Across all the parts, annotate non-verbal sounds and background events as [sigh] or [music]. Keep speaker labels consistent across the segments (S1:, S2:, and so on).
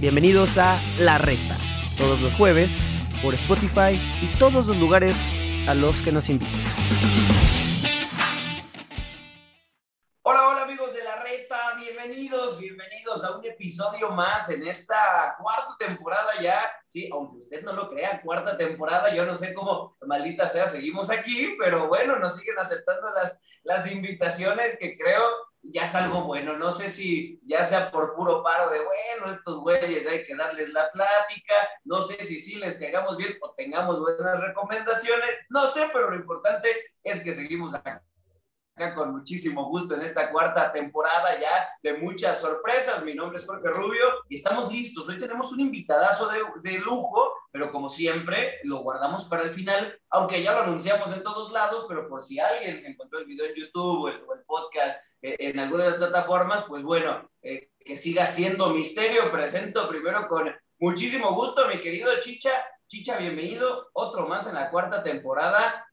S1: Bienvenidos a La Recta, todos los jueves, por Spotify y todos los lugares a los que nos invitan. Hola, hola amigos de La Recta, bienvenidos, bienvenidos a un episodio más en esta cuarta temporada ya, sí, aunque usted no lo crea, cuarta temporada, yo no sé cómo, maldita sea, seguimos aquí, pero bueno, nos siguen aceptando las, las invitaciones que creo ya es algo bueno. No sé si ya sea por puro paro de, bueno, estos güeyes hay que darles la plática, no sé si sí les caigamos bien o tengamos buenas recomendaciones, no sé, pero lo importante es que seguimos acá con muchísimo gusto en esta cuarta temporada ya de muchas sorpresas. Mi nombre es Jorge Rubio y estamos listos. Hoy tenemos un invitadazo de, de, lujo, pero como siempre lo guardamos para el final, aunque ya lo anunciamos en todos lados, pero por si alguien se encontró el video en YouTube o el, el podcast eh, en alguna de las plataformas, pues bueno, eh, que siga siendo misterio. Presento primero con muchísimo gusto a mi querido Chicha. Chicha, bienvenido. Otro más en la cuarta temporada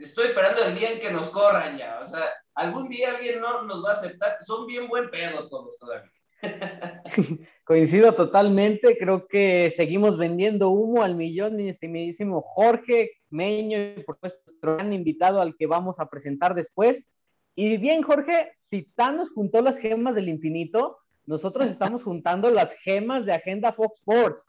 S1: estoy esperando el día en que nos corran ya. O sea, algún día alguien no nos va a aceptar. Son bien buen pedo todos todavía. [laughs]
S2: Coincido totalmente, creo que seguimos vendiendo humo al millón, mi estimidísimo Jorge Meño, y por supuesto nuestro gran invitado al que vamos a presentar después. Y bien, Jorge, si Thanos juntó las gemas del infinito, nosotros estamos juntando las gemas de Agenda Fox Sports,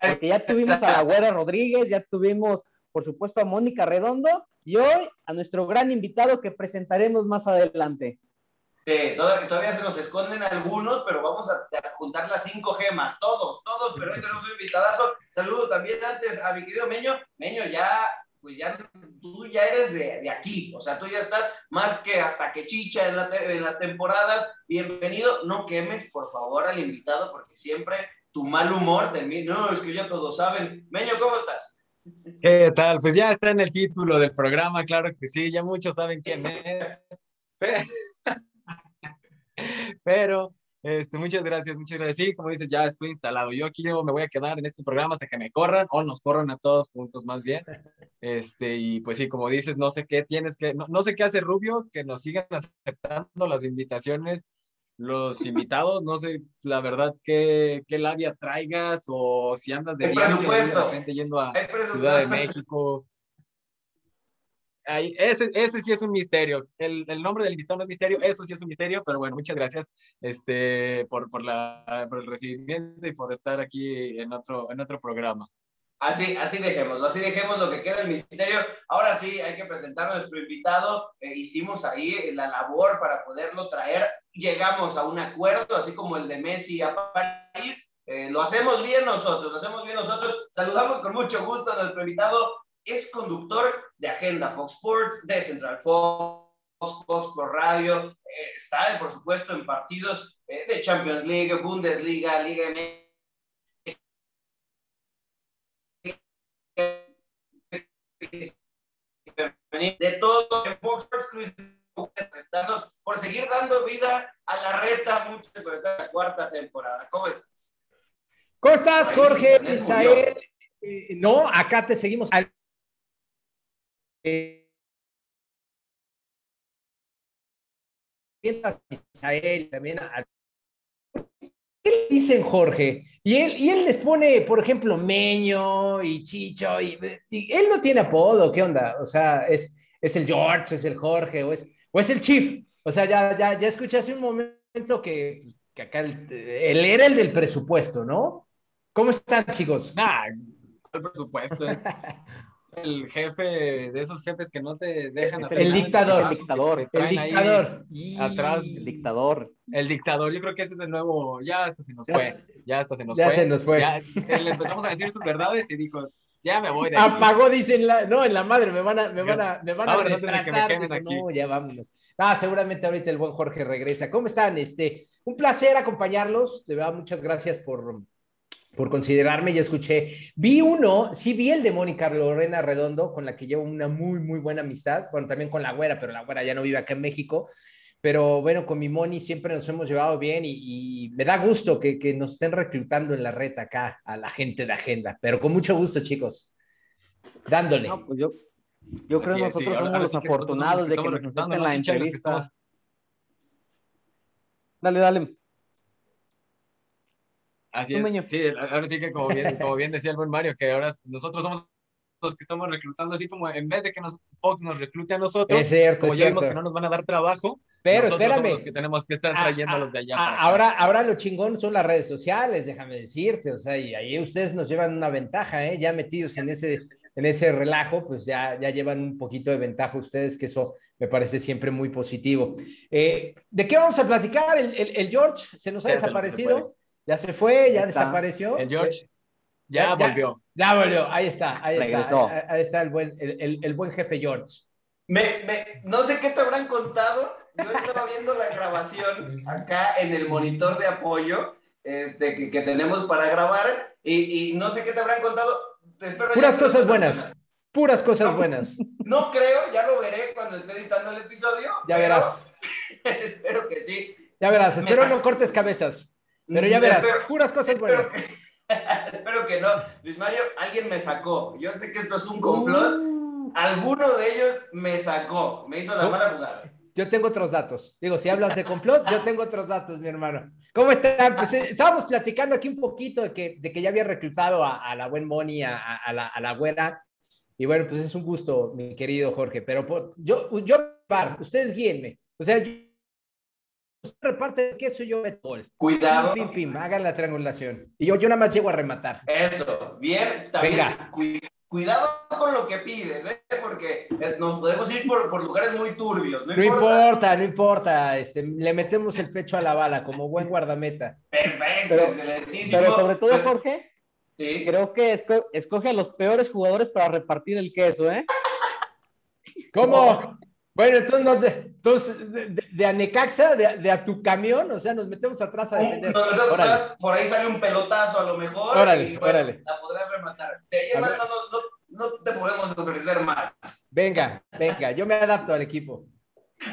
S2: porque ya tuvimos a la Güera Rodríguez, ya tuvimos, por supuesto, a Mónica Redondo, y hoy a nuestro gran invitado que presentaremos más adelante.
S1: Sí, todavía, se nos esconden algunos, pero vamos a, juntar las cinco gemas, todos, todos, pero hoy tenemos un invitadazo. Saludo también antes a mi querido Meño. Meño, ya, pues ya, tú ya eres de, de aquí, o sea, tú ya estás más que hasta que chicha en, la, en las temporadas. Bienvenido, no quemes, por favor, al invitado, porque siempre tu mal humor de mí, no, es que ya todos saben. Meño, ¿cómo estás?
S3: ¿Qué tal? Pues ya está en el título del programa, claro que sí, ya muchos saben quién es. [laughs] Pero, este, muchas gracias, muchas gracias. Sí, como dices, ya estoy instalado. Yo aquí me voy a quedar en este programa hasta que me corran o nos corran a todos juntos más bien. Este, y pues sí, como dices, no sé qué tienes que, no, no sé qué hace Rubio, que nos sigan aceptando las invitaciones los invitados, no sé la verdad qué, qué labia traigas o si andas de viaje de repente yendo a Ciudad de México. Ahí, ese, ese sí es un misterio. El, el, nombre del invitado no es misterio, eso sí es un misterio, pero bueno, muchas gracias este, por, por, la, por el recibimiento y por estar aquí en otro, en otro programa.
S1: Así, así dejémoslo, así dejemos lo que queda el misterio. Ahora sí, hay que presentar a nuestro invitado. Eh, hicimos ahí la labor para poderlo traer. Llegamos a un acuerdo, así como el de Messi a París. Eh, lo hacemos bien nosotros, lo hacemos bien nosotros. Saludamos con mucho gusto a nuestro invitado. Es conductor de Agenda Fox Sports, de Central Fox, Fox por Radio. Eh, está, por supuesto, en partidos eh, de Champions League, Bundesliga, Liga MX de todo en Fox por seguir dando vida a la reta. Muchas por la cuarta temporada. ¿Cómo estás?
S4: ¿Cómo estás, Jorge? Eh, no, acá te seguimos. Eh, Misael, también a ¿Qué le dicen Jorge? Y él, y él les pone, por ejemplo, Meño y Chicho, y, y, él no tiene apodo, ¿qué onda? O sea, es, es el George, es el Jorge, o es, o es el Chief. O sea, ya, ya, ya escuché hace un momento que, que acá él, él, era el del presupuesto, ¿no? ¿Cómo están, chicos?
S3: Ah, el presupuesto es [laughs] el jefe de esos jefes que no te dejan
S2: hacer el dictador, el dictador,
S4: el dictador,
S3: atrás,
S2: el dictador,
S3: el dictador. Yo creo que ese es el nuevo. Ya hasta se nos ya fue, ya hasta se nos
S4: ya
S3: fue.
S4: se nos fue.
S3: Ya, le empezamos a decir sus verdades y dijo, ya me voy de
S4: aquí. Apagó, dicen, la, no, en la madre, me van a, me van a, me van a
S3: retratar. Que me quemen aquí.
S4: No, ya vámonos. Ah, seguramente ahorita el buen Jorge regresa. ¿Cómo están? Este, un placer acompañarlos. De verdad, muchas gracias por, por considerarme, ya escuché. Vi uno, sí vi el de Mónica Lorena Redondo, con la que llevo una muy, muy buena amistad. Bueno, también con la güera, pero la güera ya no vive acá en México. Pero bueno, con mi Moni siempre nos hemos llevado bien y, y me da gusto que, que, nos estén reclutando en la red acá a la gente de agenda. Pero con mucho gusto, chicos. Dándole.
S2: No, pues yo, yo creo que nosotros sí. somos ahora, los afortunados de que nos reclutando la entrevista. Estamos... Dale, dale.
S3: Así es. Sí, ahora sí que como bien, como bien decía el buen Mario, que ahora nosotros somos los que estamos reclutando, así como en vez de que nos, Fox nos reclute a nosotros,
S4: es cierto,
S3: como
S4: ya
S3: vimos que no nos van a dar trabajo,
S4: pero
S3: nosotros
S4: espérame.
S3: somos los que tenemos que estar trayendo los de allá.
S4: ahora, ahora lo chingón son las redes sociales, déjame decirte, o sea, y ahí ustedes nos llevan una ventaja, ¿eh? Ya metidos en ese, en ese relajo, pues ya, ya llevan un poquito de ventaja ustedes, que eso me parece siempre muy positivo. Eh, ¿De qué vamos a platicar? ¿El, el, el George se nos ha
S3: Ya se
S4: desaparecido? ¿Ya se fue? ¿Ya
S2: Está.
S4: desapareció?
S3: El George ya, volvió.
S4: Ya volvió, ahí está, ahí
S2: Regresó.
S4: está, ahí, ahí está el buen, el, el- el buen jefe George.
S1: Me, me- no sé qué te habrán contado. Yo estaba viendo la grabación acá en el monitor de apoyo este, que, que tenemos para grabar y, y no sé qué te habrán contado. Espero
S4: Puras cosas buenas, puras cosas buenas.
S1: No creo, ya lo veré cuando esté editando el episodio.
S4: Ya
S1: pero
S4: verás, [laughs]
S1: espero que sí.
S4: ya verás, espero no cortes cabezas, pero ya verás,
S1: Espero-
S4: puras cosas buenas. [laughs]
S1: espero que no. Luis Mario, alguien me sacó. Yo sé que esto es un complot.
S4: Uh,
S1: Alguno de ellos me sacó, me hizo la mala jugada.
S4: yo tengo otros datos. Digo, si hablas de complot, yo tengo otros datos, mi hermano. ¿Cómo están? Pues eh, estábamos platicando aquí un poquito de que, de que ya había reclutado a, a la buen Moni, a, la, a la güera. Y bueno, pues es un gusto, mi querido Jorge. Pero por- yo, yo, ustedes guíenme. O sea, yo, reparte el queso y yo meto gol.
S1: Cuidado.
S4: Pim, pim, pim, hagan la triangulación. Y yo, yo nada más llego a rematar.
S1: Eso, bien, también
S4: Venga.
S1: cu- cuidado con lo que pides, ¿eh? porque eh, nos podemos ir por, por lugares muy turbios. No,
S4: No
S1: importa.
S4: importa, no importa. Este, le metemos el pecho a la bala como buen guardameta.
S1: Perfecto,
S2: Pero-
S1: excelentísimo.
S2: Pero sobre todo, Jorge,
S1: Sí.
S2: creo que esco- escoge a los peores jugadores para repartir el queso, ¿eh?
S4: ¿Cómo? Bueno, entonces, no te- entonces de, de- de Anecaxa, de, de a tu camión, o sea, nos metemos atrás a
S1: Un-
S4: defender.
S1: no, no,
S4: Órale.
S1: por ahí sale un pelotazo a lo mejor.
S4: Órale,
S1: y, bueno,
S4: órale.
S1: La podrás rematar. De ahí
S4: A
S1: más
S4: ver.
S1: no, no, no, no te podemos ofrecer más.
S4: Venga, venga, yo me adapto al equipo.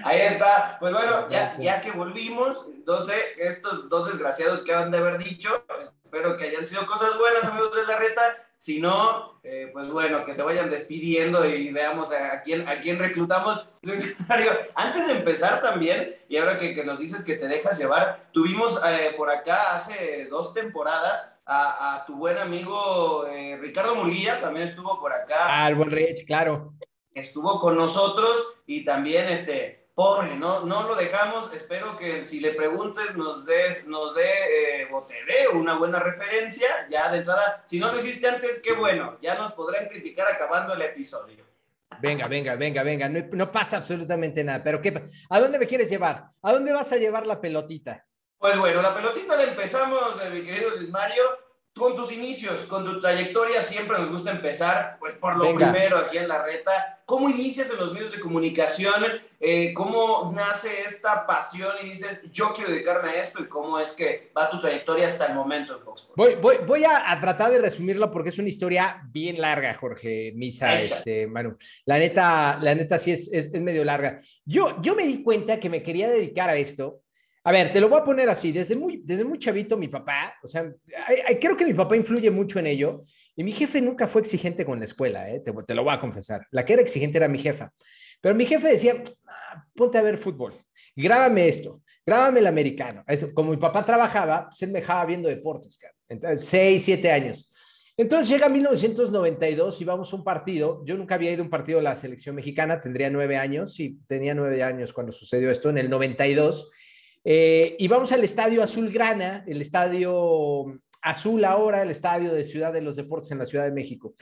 S1: Ahí está. Pues bueno, ya, ya que volvimos, entonces estos dos desgraciados que han de haber dicho, espero que hayan sido cosas buenas, amigos de la reta. Si no, eh, pues bueno, que se vayan despidiendo y veamos a, quién, a quién reclutamos. [laughs] Antes de empezar también, y ahora que, que nos dices que te dejas llevar, tuvimos eh, por acá hace dos temporadas a, a tu buen amigo eh, Ricardo Murguía, también estuvo por acá
S4: Ah, el buen Rich, claro.
S1: estuvo con nosotros y también este pobre no no lo dejamos espero que si le preguntes nos des nos dé eh, o te dé una buena referencia ya de entrada si no lo hiciste antes qué bueno ya nos podrán criticar acabando el episodio
S4: Venga, venga, venga, venga. No, no pasa absolutamente nada. Pero ¿qué, ¿a dónde me quieres llevar? ¿A dónde vas a llevar la pelotita?
S1: pues bueno la pelotita la empezamos eh, mi querido Luis Mario con tus inicios, con tu trayectoria, siempre nos gusta empezar, pues por lo
S4: Venga.
S1: primero aquí en la reta. ¿Cómo inicias en los medios de comunicación? Eh, ¿Cómo nace esta pasión y dices, yo quiero dedicarme a esto? ¿Y cómo es que va tu trayectoria hasta el momento en Fox Sports?
S4: Voy, voy, voy a, a tratar de resumirlo porque es una historia bien larga, Jorge, Misa, este, Manu. La neta, la neta sí es, es, es medio larga. Yo, yo me di cuenta que me quería dedicar a esto. A ver, te lo voy a poner así. Desde muy, desde muy chavito, mi papá, o sea, creo que mi papá influye mucho en ello. Y mi jefe nunca fue exigente con la escuela, ¿eh? te, te lo voy a confesar. La que era exigente era mi jefa. Pero mi jefe decía, "Ah, ponte a ver fútbol, grábame esto, grábame el americano. Esto, como mi papá trabajaba, pues él me dejaba viendo deportes, cara. Entonces, seis, siete años. Entonces llega 1992 y vamos a un partido. Yo nunca había ido a un partido de la selección mexicana, tendría nueve años, y tenía nueve años cuando sucedió esto, en el 92. Eh, y vamos al estadio Azulgrana, el estadio azul ahora, el estadio de Ciudad de los Deportes en la Ciudad de México.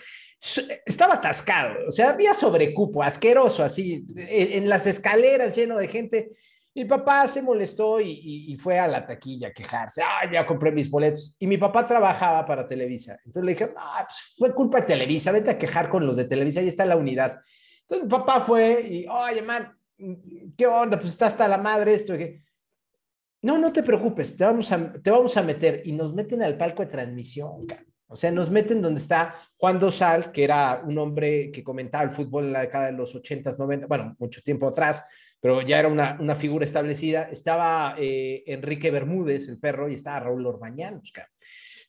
S4: Estaba atascado, o sea, había sobrecupo, asqueroso, así, en, en las escaleras lleno de gente. Mi papá se molestó y, y- y fue a la taquilla a quejarse. Ay, ya compré mis boletos. Y mi papá trabajaba para Televisa. Entonces le dije, ah, pues fue culpa de Televisa, vete a quejar con los de Televisa, ahí está la unidad. Entonces mi papá fue y, oye, man, ¿qué onda? Pues está hasta la madre esto. Y dije, no, no te preocupes, te vamos a, te vamos a meter. Y nos meten al palco de transmisión. O sea, nos meten donde está Juan Dosal, que era un hombre que comentaba el fútbol en la década de los 80s, 90, bueno, mucho tiempo atrás, pero ya era una, una figura establecida. Estaba eh, Enrique Bermúdez, el perro, y estaba Raúl cabrón.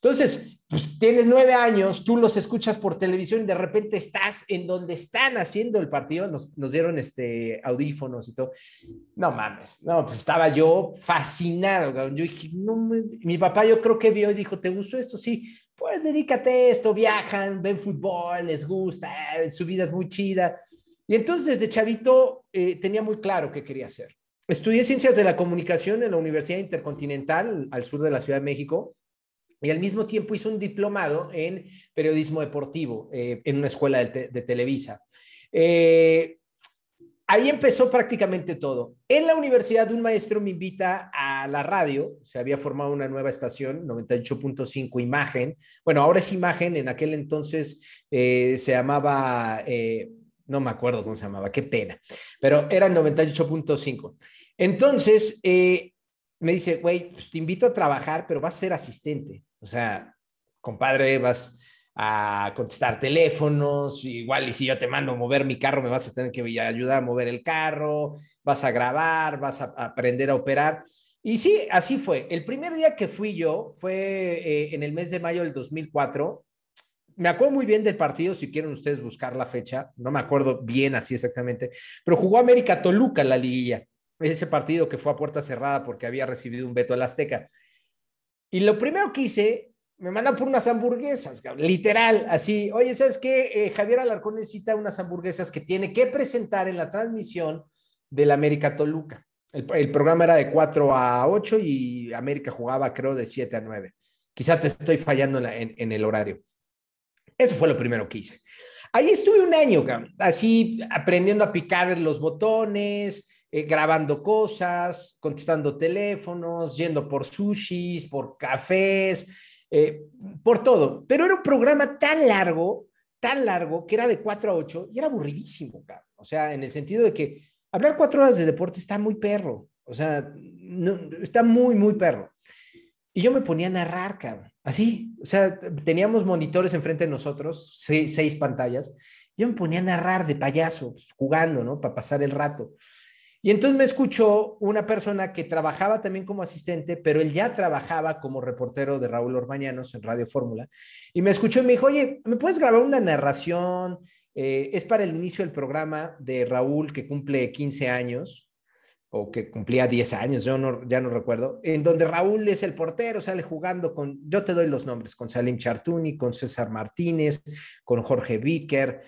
S4: Entonces, pues tienes nueve años, tú los escuchas por televisión y de repente estás en donde están haciendo el partido, nos, dieron este audífonos y todo. No mames, no, pues estaba yo fascinado. Yo dije, no, mi papá yo creo que vio y dijo, ¿te gustó esto? Sí, pues dedícate a esto, viajan, ven fútbol, les gusta, su vida es muy chida. Y entonces desde chavito eh, tenía muy claro qué quería hacer. Estudié ciencias de la comunicación en la Universidad Intercontinental al sur de la Ciudad de México y al mismo tiempo hizo un diplomado en periodismo deportivo eh, en una escuela de, Televisa. Eh, ahí empezó prácticamente todo. En la universidad un maestro me invita a la radio, se había formado una nueva estación, 98.5 Imagen. Bueno, ahora es Imagen, en aquel entonces eh, se llamaba, no me acuerdo cómo se llamaba, qué pena, pero era 98.5. Entonces, me dice, güey, pues te invito a trabajar, pero vas a ser asistente. O sea, compadre, vas a contestar teléfonos, igual y si yo te mando a mover mi carro, me vas a tener que ayudar a mover el carro, vas a grabar, vas a aprender a operar. Y sí, así fue. El primer día que fui yo fue eh, en el mes de mayo del 2004. Me acuerdo muy bien del partido, si quieren ustedes buscar la fecha, no me acuerdo bien así exactamente, pero jugó América Toluca en la liguilla ese partido que fue a puerta cerrada porque había recibido un veto al Azteca. Y lo primero que hice, me mandan por unas hamburguesas, literal, así, oye, ¿sabes qué? Eh, Javier Alarcón necesita unas hamburguesas que tiene que presentar en la transmisión del América Toluca. El, programa era de 4 a 8 y América jugaba, creo, de 7 a 9. Quizá te estoy fallando en, en el horario. Eso fue lo primero que hice. Ahí estuve un año, así aprendiendo a picar los botones, eh, grabando cosas, contestando teléfonos, yendo por sushis, por cafés, eh, por todo. Pero era un programa tan largo, tan largo, que era de 4 a 8 y era aburridísimo, cabrón. O sea, en el sentido de que hablar cuatro horas de deporte está muy perro. O sea, está muy, muy perro. Y yo me ponía a narrar, cabrón. Así, o sea, teníamos monitores enfrente de nosotros, seis, pantallas. Yo me ponía a narrar de payaso, pues, jugando, ¿no? Para pasar el rato. Y entonces me escuchó una persona que trabajaba también como asistente, pero él ya trabajaba como reportero de Raúl Orbañanos en Radio Fórmula. Y me escuchó y me dijo, oye, ¿me puedes grabar una narración? Eh, es para el inicio del programa de Raúl que cumple 15 años o que cumplía 10 años, yo no, ya no recuerdo, en donde Raúl es el portero, sale jugando con, yo te doy los nombres, con Salim Chartuni, con César Martínez, con Jorge Vicker,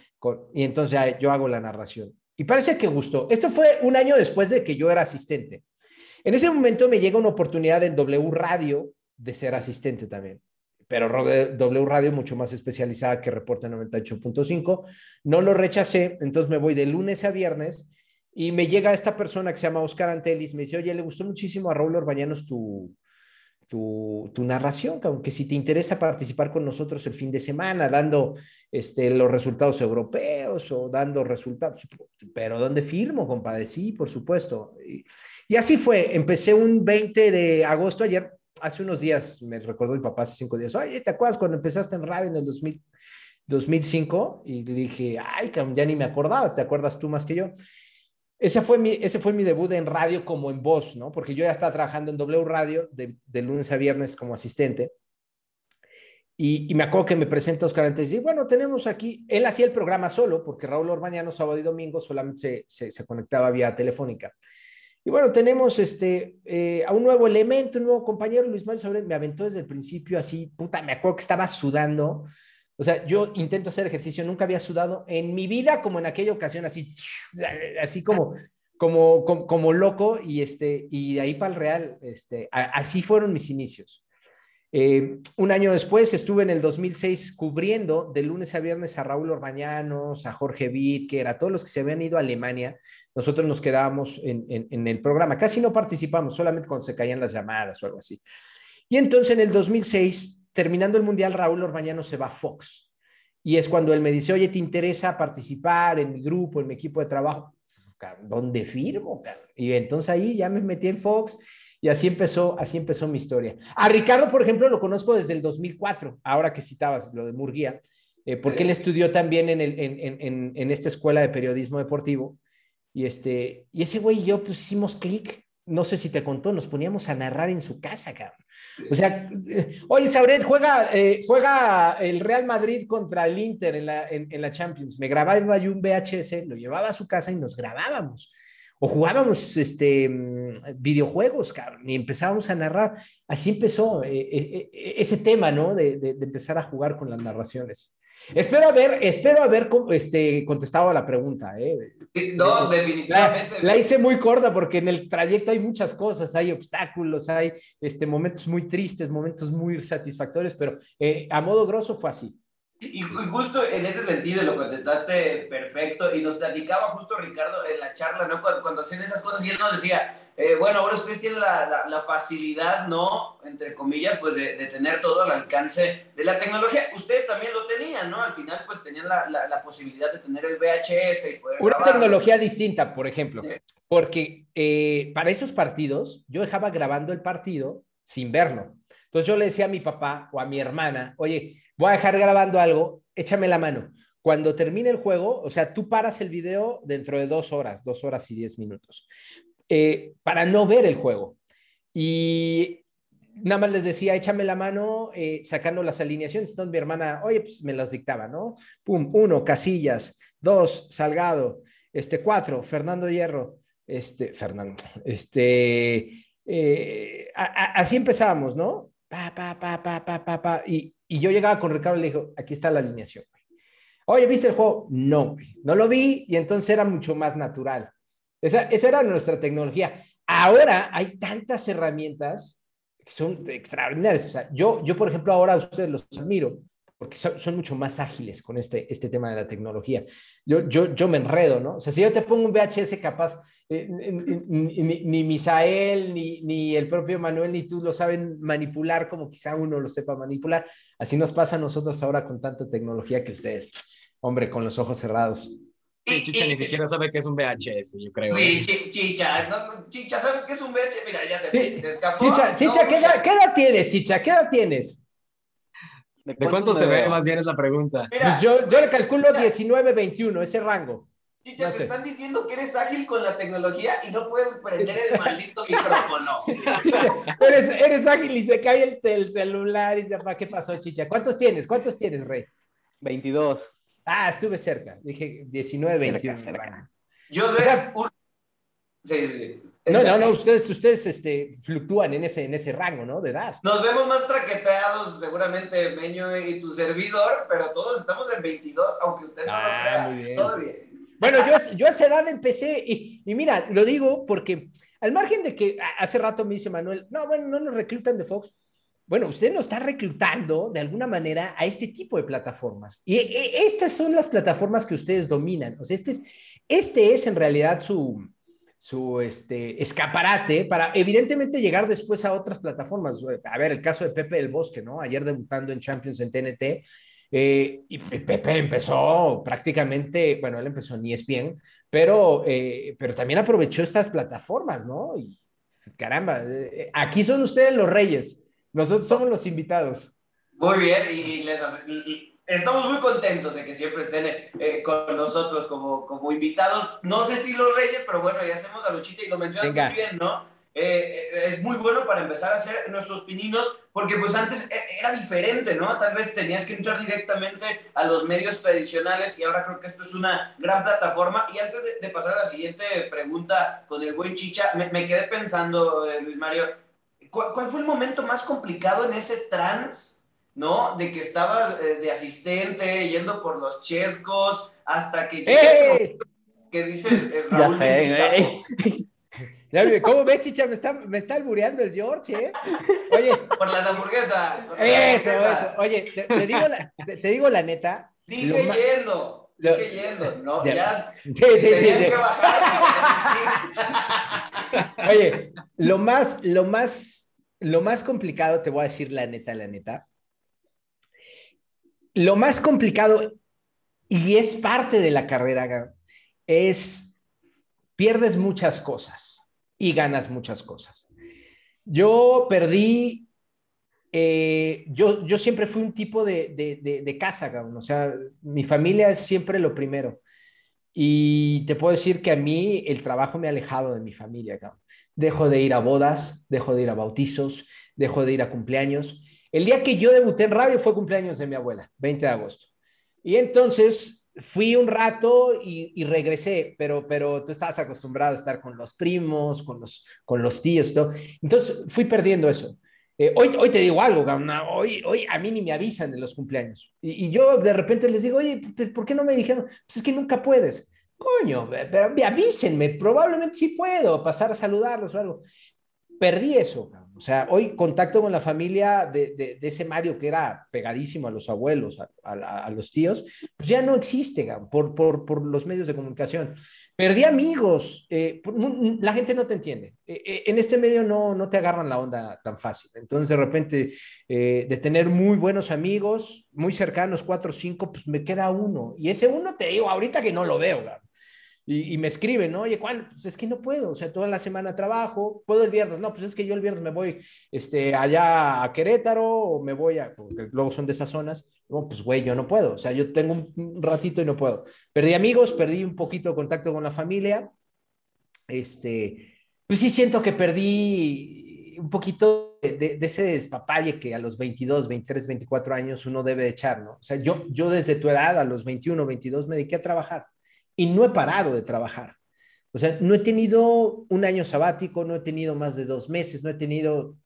S4: y entonces yo hago la narración. Y parece que gustó. Esto fue un año después de que yo era asistente. En ese momento me llega una oportunidad en W Radio de ser asistente también, pero W Radio mucho más especializada que Reporte 98.5. No lo rechacé, entonces me voy de lunes a viernes y me llega esta persona que se llama Oscar Antelis, me dice, oye, le gustó muchísimo a Raúl Orbañanos tu, tu, tu, narración, aunque si te interesa participar con nosotros el fin de semana, dando este, los resultados europeos o dando resultados, pero ¿dónde firmo, compadre? Sí, por supuesto. Y, así fue, empecé un 20 de agosto, ayer, hace unos días, me recordó mi papá hace cinco días, oye, ¿te acuerdas cuando empezaste en radio en el 2000, 2005? Y le dije, ay, ya ni me acordaba, ¿te acuerdas tú más que yo? Ese fue, mi, ese fue mi debut en radio como en voz, ¿no? Porque yo ya estaba trabajando en W Radio de, lunes a viernes como asistente. Y, me acuerdo que me presenta Oscar antes y bueno, tenemos aquí, él hacía el programa solo, porque Raúl Orbañano, sábado y domingo, solamente se, se, conectaba vía telefónica. Y bueno, tenemos este, eh, a un nuevo elemento, un nuevo compañero, Luis Manuel me aventó desde el principio así, puta, me acuerdo que estaba sudando, o sea, yo intento hacer ejercicio, nunca había sudado en mi vida como en aquella ocasión, así, así como, como, como, loco, y, este, y de ahí para el real, este, así fueron mis inicios. Eh, un año después estuve en el 2006 cubriendo de lunes a viernes a Raúl Orbañanos, a Jorge Wittker, a todos los que se habían ido a Alemania. Nosotros nos quedábamos en, en, el programa, casi no participamos, solamente cuando se caían las llamadas o algo así. Y entonces en el 2006 terminando el Mundial, Raúl Orbañano se va a Fox. Y es cuando él me dice, oye, ¿te interesa participar en mi grupo, en mi equipo de trabajo? ¿Dónde firmo? Y entonces ahí ya me metí en Fox y así empezó, así empezó mi historia. A Ricardo, por ejemplo, lo conozco desde el 2004, ahora que citabas lo de Murguía, eh, porque él estudió también en, el, en, en, en, esta escuela de periodismo deportivo. Y, este, y ese güey y yo pues hicimos clic no sé si te contó, nos poníamos a narrar en su casa, cabrón. O sea, eh, oye, Sabret, juega, eh, juega el Real Madrid contra el Inter en la, en, la Champions. Me grababa yo un VHS, lo llevaba a su casa y nos grabábamos. O jugábamos este, mm, videojuegos, cabrón, y empezábamos a narrar. Así empezó eh, ese tema, ¿no? De, de, de empezar a jugar con las narraciones. Espero haber, espero haber este, contestado a la pregunta. ¿eh?
S1: No, definitivamente.
S4: La, hice muy corta porque en el trayecto hay muchas cosas, hay obstáculos, hay este, momentos muy tristes, momentos muy satisfactorios, pero eh, a modo grosso fue así.
S1: Y, justo en ese sentido lo contestaste perfecto y nos platicaba justo Ricardo en la charla, ¿no? Cuando, cuando hacían esas cosas y él nos decía, eh, bueno, ahora ustedes tienen la, la, facilidad, ¿no? Entre comillas, pues de, de, tener todo al alcance de la tecnología. Ustedes también lo tenían, ¿no? Al final, pues tenían la, la posibilidad de tener el VHS y poder...
S4: Una tecnología distinta, por ejemplo, porque eh, para esos partidos yo dejaba grabando el partido sin verlo. Entonces yo le decía a mi papá o a mi hermana, oye, voy a dejar grabando algo, échame la mano. Cuando termine el juego, o sea, tú paras el video dentro de dos horas, dos horas y diez minutos. Eh, para no ver el juego. Y nada más les decía, échame la mano eh, sacando las alineaciones. Entonces mi hermana, oye, pues me las dictaba, ¿no? Pum, uno, Casillas, dos, Salgado, este, cuatro, Fernando Hierro, este, Fernando, este, eh, así empezábamos, ¿no? Pa, pa, pa, pa, pa, pa, pa. Y, y yo llegaba con Ricardo y le dijo, aquí está la alineación. Oye, ¿viste el juego? No, no lo vi y entonces era mucho más natural. Esa, era nuestra tecnología. Ahora hay tantas herramientas que son extraordinarias. O sea, yo, yo por ejemplo, ahora a ustedes los admiro porque son, mucho más ágiles con este, este tema de la tecnología. Yo, yo, yo me enredo, ¿no? O sea, si yo te pongo un VHS capaz, eh, ni, Misael, ni, ni el propio Manuel, ni tú lo saben manipular como quizá uno lo sepa manipular. Así nos pasa a nosotros ahora con tanta tecnología que ustedes, hombre, con los ojos cerrados.
S3: Chicha ni siquiera sabe qué es un VHS, yo creo.
S1: Sí, ¿eh? Chicha, Chicha, ¿sabes qué es un VHS? Mira, ya se, escapó.
S4: Chicha, Chicha ¿qué, edad, tienes, Chicha? ¿Qué edad tienes?
S3: ¿De cuánto, se ve? Más bien es la pregunta.
S4: pues yo, yo le calculo 19, 21, ese rango.
S1: Chicha, te están diciendo que eres ágil con la tecnología y no puedes prender el [laughs] maldito micrófono. [laughs]
S4: eres, eres ágil y se cae el, el celular y se apa, ¿qué pasó, Chicha? ¿Cuántos tienes? ¿Cuántos tienes, Rey?
S2: 22.
S4: Ah, estuve cerca. Dije 19, 21.
S1: Yo sé. sí, sí, sí.
S4: No, no, no, ustedes, ustedes este, fluctúan en ese, en ese rango, ¿no? De edad.
S1: Nos vemos más traqueteados, seguramente, Meño y tu servidor, pero todos estamos en 22, aunque usted no lo ah, crea. Muy bien. Todo bien.
S4: Bueno, yo, yo a esa edad empecé, y, y, mira, lo digo porque al margen de que hace rato me dice Manuel, no, bueno, no nos reclutan de Fox, bueno, usted nos está reclutando de alguna manera a este tipo de plataformas. Y e, estas son las plataformas que ustedes dominan. O sea, este es, este es en realidad su, su este, escaparate para evidentemente llegar después a otras plataformas. A ver, el caso de Pepe del Bosque, ¿no? Ayer debutando en Champions en TNT. Eh, y Pepe empezó prácticamente, bueno, él empezó en ESPN, pero, eh, pero también aprovechó estas plataformas, ¿no? Y caramba, eh, aquí son ustedes los reyes. Nosotros somos los invitados.
S1: Muy bien, y, estamos muy contentos de que siempre estén eh, con nosotros como, como invitados. No sé si los reyes, pero bueno, ya hacemos la luchita y lo mencionas muy bien, ¿no? Eh, eh, es muy bueno para empezar a hacer nuestros pininos, porque pues antes era diferente, ¿no? Tal vez tenías que entrar directamente a los medios tradicionales y ahora creo que esto es una gran plataforma. Y antes de, pasar a la siguiente pregunta con el buen Chicha, me, me quedé pensando, Luis Mario, ¿Cuál, fue el momento más complicado en ese trans, ¿no? De que estabas eh, de asistente, yendo por los chescos, hasta que... ¡Eh! [laughs] Que dices, eh, Raúl, [laughs]
S4: ya ¿Cómo ves, chicha? Me está, me está albureando el George, ¿eh?
S1: Oye. [laughs] Por las hamburguesas.
S4: eso, eso. Oye, te, digo la, te, digo la neta.
S1: Sigue yendo. Sigue yendo. No, ya.
S4: Sí, sí, sí. Que bajar. Oye, lo más, lo más lo más complicado, te voy a decir la neta, la neta. Lo más complicado, y es parte de la carrera, es pierdes muchas cosas y ganas muchas cosas. Yo perdí, eh, yo, yo siempre fui un tipo de, de, de, casa, o sea, mi familia es siempre lo primero. Y te puedo decir que a mí el trabajo me ha alejado de mi familia. dejo de ir a bodas, dejo de ir a bautizos, dejo de ir a cumpleaños. El día que yo debuté en radio fue cumpleaños de mi abuela, 20 de agosto. Y entonces fui un rato y, regresé, pero, pero tú estabas acostumbrado a estar con los primos, con los, con los tíos, todo. Entonces fui perdiendo eso. Eh, hoy, hoy te digo algo, hoy, hoy a mí ni me avisan de los cumpleaños. Y, yo de repente les digo, oye, ¿por qué no me dijeron? Pues es que nunca puedes. Coño, pero avísenme, probablemente sí puedo pasar a saludarlos o algo. Perdí eso, o sea, hoy contacto con la familia de, de, ese Mario que era pegadísimo a los abuelos, a, a, los tíos, pues ya no existe por, por, por, los medios de comunicación. Perdí amigos, eh, la gente no te entiende. Eh, eh, en este medio no, no te agarran la onda tan fácil. Entonces, de repente, de tener muy buenos amigos, muy cercanos, cuatro o cinco, pues me queda uno. Y ese uno te digo ahorita que no lo veo, y, me escriben, ¿no? Oye, ¿cuál? Pues es que no puedo, o sea, toda la semana trabajo, puedo el viernes, no, pues es que yo el viernes me voy este, allá a Querétaro o me voy a, porque luego son de esas zonas, pues güey, yo no puedo, o sea, yo tengo un ratito y no puedo. Perdí amigos, perdí un poquito de contacto con la familia, este, pues sí siento que perdí un poquito de, de, ese despapalle que a los 22, 23, 24 años uno debe echar, ¿no? O sea, yo, yo desde tu edad, a los 21, 22, me dediqué a trabajar y no he parado de trabajar. O sea, no he tenido un año sabático, no he tenido más de dos meses, no he tenido,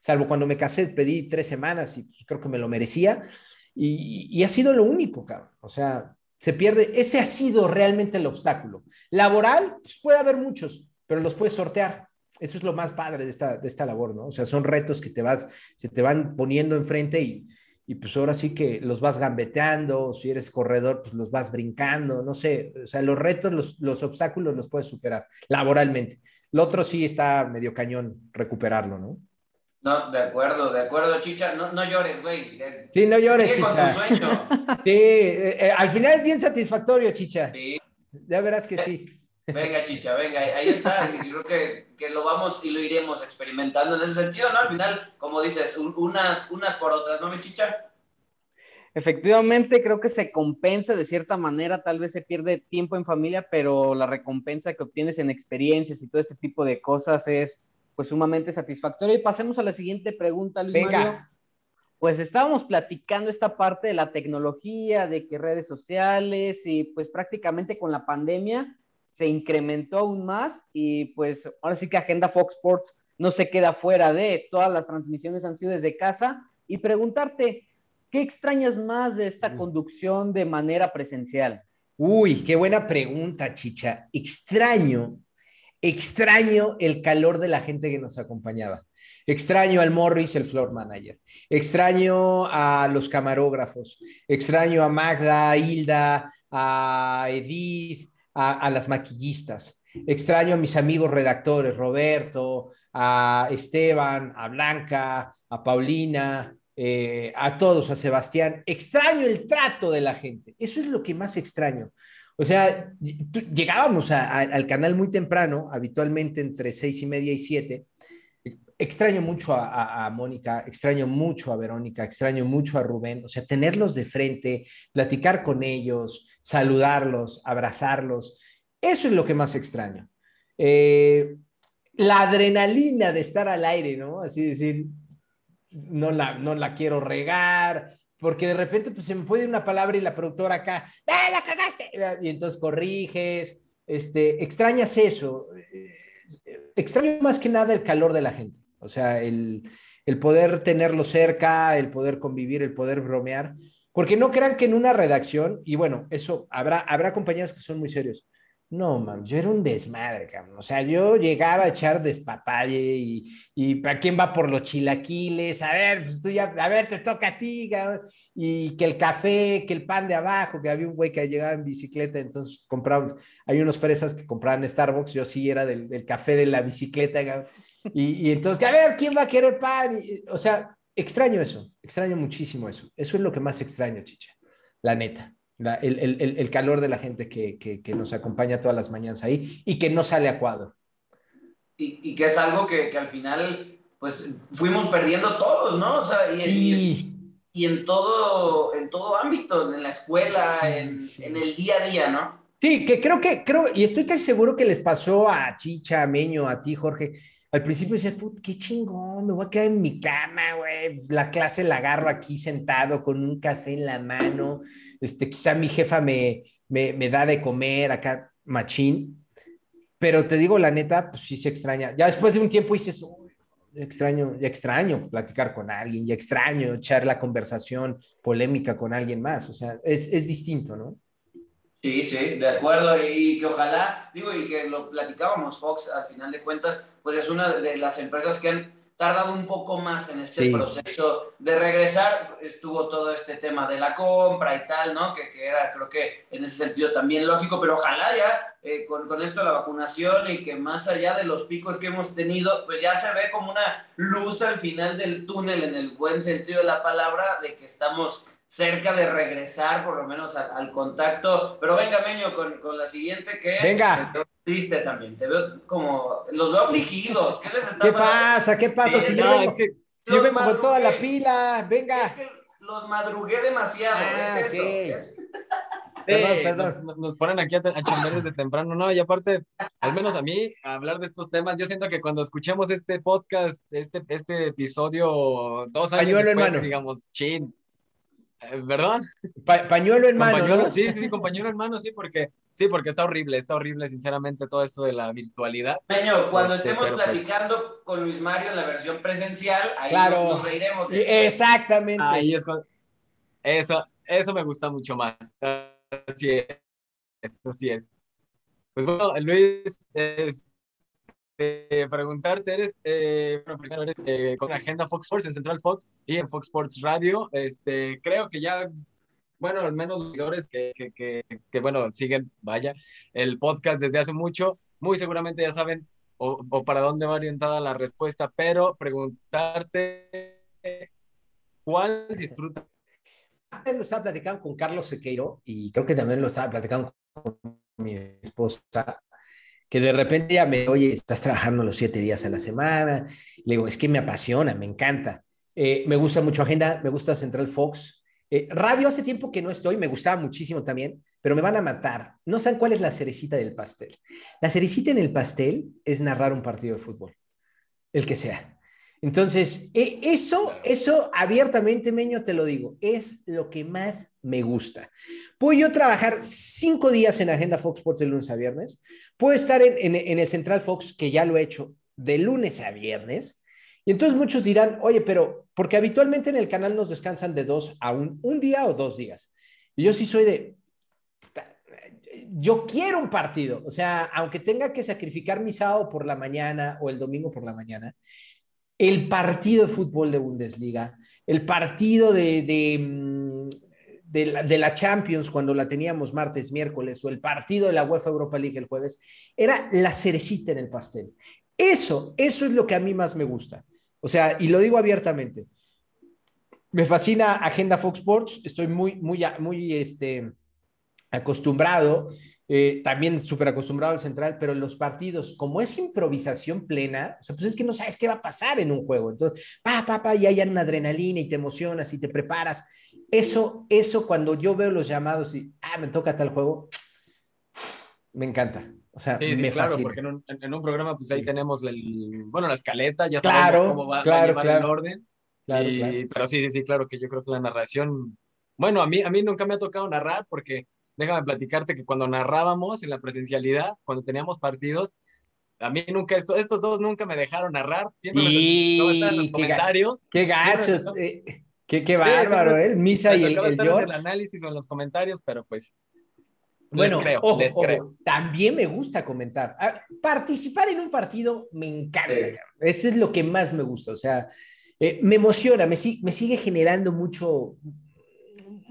S4: salvo cuando me casé, pedí tres semanas y creo que me lo merecía. Y, ha sido lo único, cabrón. O sea, se pierde. Ese ha sido realmente el obstáculo. Laboral, pues puede haber muchos, pero los puedes sortear. Eso es lo más padre de esta, de esta labor, ¿no? O sea, son retos que te vas, se te van poniendo enfrente y, y pues ahora sí que los vas gambeteando, si eres corredor, pues los vas brincando, no sé, o sea, los retos, los, los obstáculos los puedes superar laboralmente. Lo otro sí está medio cañón recuperarlo, ¿no?
S1: No, de acuerdo, de acuerdo, Chicha. No, no llores, güey.
S4: Sí, no llores, Chicha. Con tu sueño. Sí, eh, eh, al final es bien satisfactorio, Chicha. Sí. Ya verás que sí.
S1: Venga, chicha, venga, ahí está. Y creo que, que, lo vamos y lo iremos experimentando en ese sentido, ¿no? Al final, como dices, unas, unas por otras, ¿no, mi chicha?
S2: Efectivamente, creo que se compensa de cierta manera, tal vez se pierde tiempo en familia, pero la recompensa que obtienes en experiencias y todo este tipo de cosas es pues sumamente satisfactoria. Y pasemos a la siguiente pregunta, Luis venga. Mario. Pues estábamos platicando esta parte de la tecnología, de que redes sociales y pues prácticamente con la pandemia se incrementó aún más y pues ahora sí que Agenda Fox Sports no se queda fuera de, todas las transmisiones han sido desde casa y preguntarte, ¿qué extrañas más de esta conducción de manera presencial?
S4: Uy, qué buena pregunta, Chicha. Extraño, extraño el calor de la gente que nos acompañaba. Extraño al Morris, el floor manager. Extraño a los camarógrafos. Extraño a Magda, a Hilda, a Edith, a, las maquillistas. Extraño a mis amigos redactores, Roberto, a Esteban, a Blanca, a Paulina, eh, a todos, a Sebastián. Extraño el trato de la gente. Eso es lo que más extraño. O sea, llegábamos al canal muy temprano, habitualmente entre seis y media y siete. Extraño mucho a, Mónica, extraño mucho a Verónica, extraño mucho a Rubén. O sea, tenerlos de frente, platicar con ellos, saludarlos, abrazarlos. Eso es lo que más extraño. Eh, la adrenalina de estar al aire, ¿no? Así decir, no la, no la quiero regar, porque de repente pues, se me puede una palabra y la productora acá, ¡eh, la cagaste! Y entonces corriges, este, extrañas eso. Extraño más que nada el calor de la gente, o sea, el, el poder tenerlo cerca, el poder convivir, el poder bromear. Porque no crean que en una redacción, y bueno, eso, habrá, habrá compañeros que son muy serios. No, man, yo era un desmadre, cabrón. O sea, yo llegaba a echar despapalle y, y ¿para quién va por los chilaquiles? A ver, pues tú ya, a ver, te toca a ti, cabrón. Y que el café, que el pan de abajo, que había un güey que llegaba en bicicleta, entonces comprábamos, hay unos fresas que compraban Starbucks, yo sí era del, del café de la bicicleta, cabrón. Y, y, entonces, a ver, ¿quién va a querer pan? Y, o sea, extraño eso, extraño muchísimo eso. Eso es lo que más extraño, chicha, la neta. el, calor de la gente que, nos acompaña todas las mañanas ahí y que no sale a cuadro.
S1: Y, que es algo que, al final, pues, fuimos perdiendo todos, ¿no? O sea, y, y, en, todo, en todo ámbito, en la escuela, en, en, el día a día, ¿no?
S4: Sí, que creo que, creo, y estoy casi seguro que les pasó a Chicha, a Meño, a ti, Jorge. Al principio decías, qué chingón, me voy a quedar en mi cama, güey. La clase la agarro aquí sentado con un café en la mano. Este, quizá mi jefa me, me, me da de comer acá, machín. Pero te digo, la neta, pues sí se extraña. Ya después de un tiempo dices, extraño, ya extraño platicar con alguien, ya extraño echar la conversación polémica con alguien más. O sea, es, es distinto, ¿no?
S1: Sí, sí, de acuerdo. Y que ojalá, digo, y que lo platicábamos, Fox, al final de cuentas, pues es una de las empresas que han tardado un poco más en este proceso de regresar. Estuvo todo este tema de la compra y tal, ¿no? Que, que era, creo que en ese sentido también lógico, pero ojalá ya eh, con, con, esto de la vacunación y que más allá de los picos que hemos tenido, pues ya se ve como una luz al final del túnel en el buen sentido de la palabra, de que estamos cerca de regresar por lo menos al, contacto. Pero venga, Meño, con, con la siguiente que...
S4: Venga.
S1: Triste también, te veo como... Los veo afligidos. ¿Qué les está
S4: ¿Qué pasa? ¿Qué pasa? si yo vengo, es que, si yo vengo con toda la pila, venga.
S1: Es que los madrugué demasiado, ah, es eso. [laughs]
S3: perdón, perdón. Nos, ponen aquí a, a chamber desde temprano, ¿no? Y aparte, al menos a mí, hablar de estos temas, yo siento que cuando escuchemos este podcast, este, este episodio, dos años Pañuelo después, digamos, chin, ¿Perdón?
S4: pañuelo en mano.
S3: Sí, sí, sí, con pañuelo en mano, sí, porque, sí, porque está horrible, está horrible, sinceramente, todo esto de la virtualidad.
S1: Peño, cuando este, estemos pues platicando con Luis Mario en la versión presencial, ahí nos, reiremos.
S4: Exactamente.
S3: Ahí es eso, eso me gusta mucho más. Así es. Así es. Pues bueno, Luis, es, preguntarte, eres, eh, bueno, primero eres eh, con Agenda Fox Sports en Central Fox y en Fox Sports Radio. Este, creo que ya, bueno, al menos los seguidores que, que, que, bueno, siguen, vaya, el podcast desde hace mucho, muy seguramente ya saben o, o para dónde va orientada la respuesta, pero preguntarte cuál disfruta.
S4: Antes lo estaba platicando con Carlos Sequeiro y creo que también lo estaba platicando con mi esposa que de repente ya me, oye, estás trabajando los siete días a la semana. Le digo, es que me apasiona, me encanta. Eh, me gusta mucho Agenda, me gusta Central Fox. Eh, radio hace tiempo que no estoy, me gustaba muchísimo también, pero me van a matar. No saben cuál es la cerecita del pastel. La cerecita en el pastel es narrar un partido de fútbol, el que sea. Entonces, e, eso, eso abiertamente, Meño, te lo digo, es lo que más me gusta. Puedo yo trabajar cinco días en Agenda Fox Sports de lunes a viernes. Puedo estar en, el Central Fox, que ya lo he hecho, de lunes a viernes. Y entonces muchos dirán, oye, pero porque habitualmente en el canal nos descansan de dos a un, un día o dos días. Y yo sí soy de, yo quiero un partido. O sea, aunque tenga que sacrificar mi sábado por la mañana o el domingo por la mañana, el partido de fútbol de Bundesliga, el partido de, mm, de, la, Champions cuando la teníamos martes, miércoles, o el partido de la UEFA Europa League el jueves, era la cerecita en el pastel. Eso, eso es lo que a mí más me gusta. O sea, y lo digo abiertamente. Me fascina Agenda Fox Sports, estoy muy, muy, muy este, acostumbrado eh, también súper acostumbrado al central, pero en los partidos, como es improvisación plena, o sea, pues es que no sabes qué va a pasar en un juego. Entonces, pa, pa, pa, y hay una adrenalina y te emocionas y te preparas. Eso, eso cuando yo veo los llamados y, ah, me toca tal juego, me encanta. O sea,
S3: sí,
S4: me
S3: claro, porque en un, en un, programa, pues ahí tenemos el, bueno, la escaleta, ya sabemos cómo va, a llevar el orden. Y, pero sí, sí, claro que yo creo que la narración, bueno, a mí, a mí nunca me ha tocado narrar porque déjame platicarte que cuando narrábamos en la presencialidad, cuando teníamos partidos, a mí nunca, esto, estos dos nunca me dejaron narrar, siempre y... en los comentarios.
S4: Qué gachos, eh, qué, qué, bárbaro, ¿eh? Misa y el, el
S3: George. el análisis o en los comentarios, pero pues
S4: bueno, les creo, ojo, les creo. también me gusta comentar. Participar en un partido me encanta. Eso es lo que más me gusta. O sea, eh, me emociona, me, me, sigue generando mucho,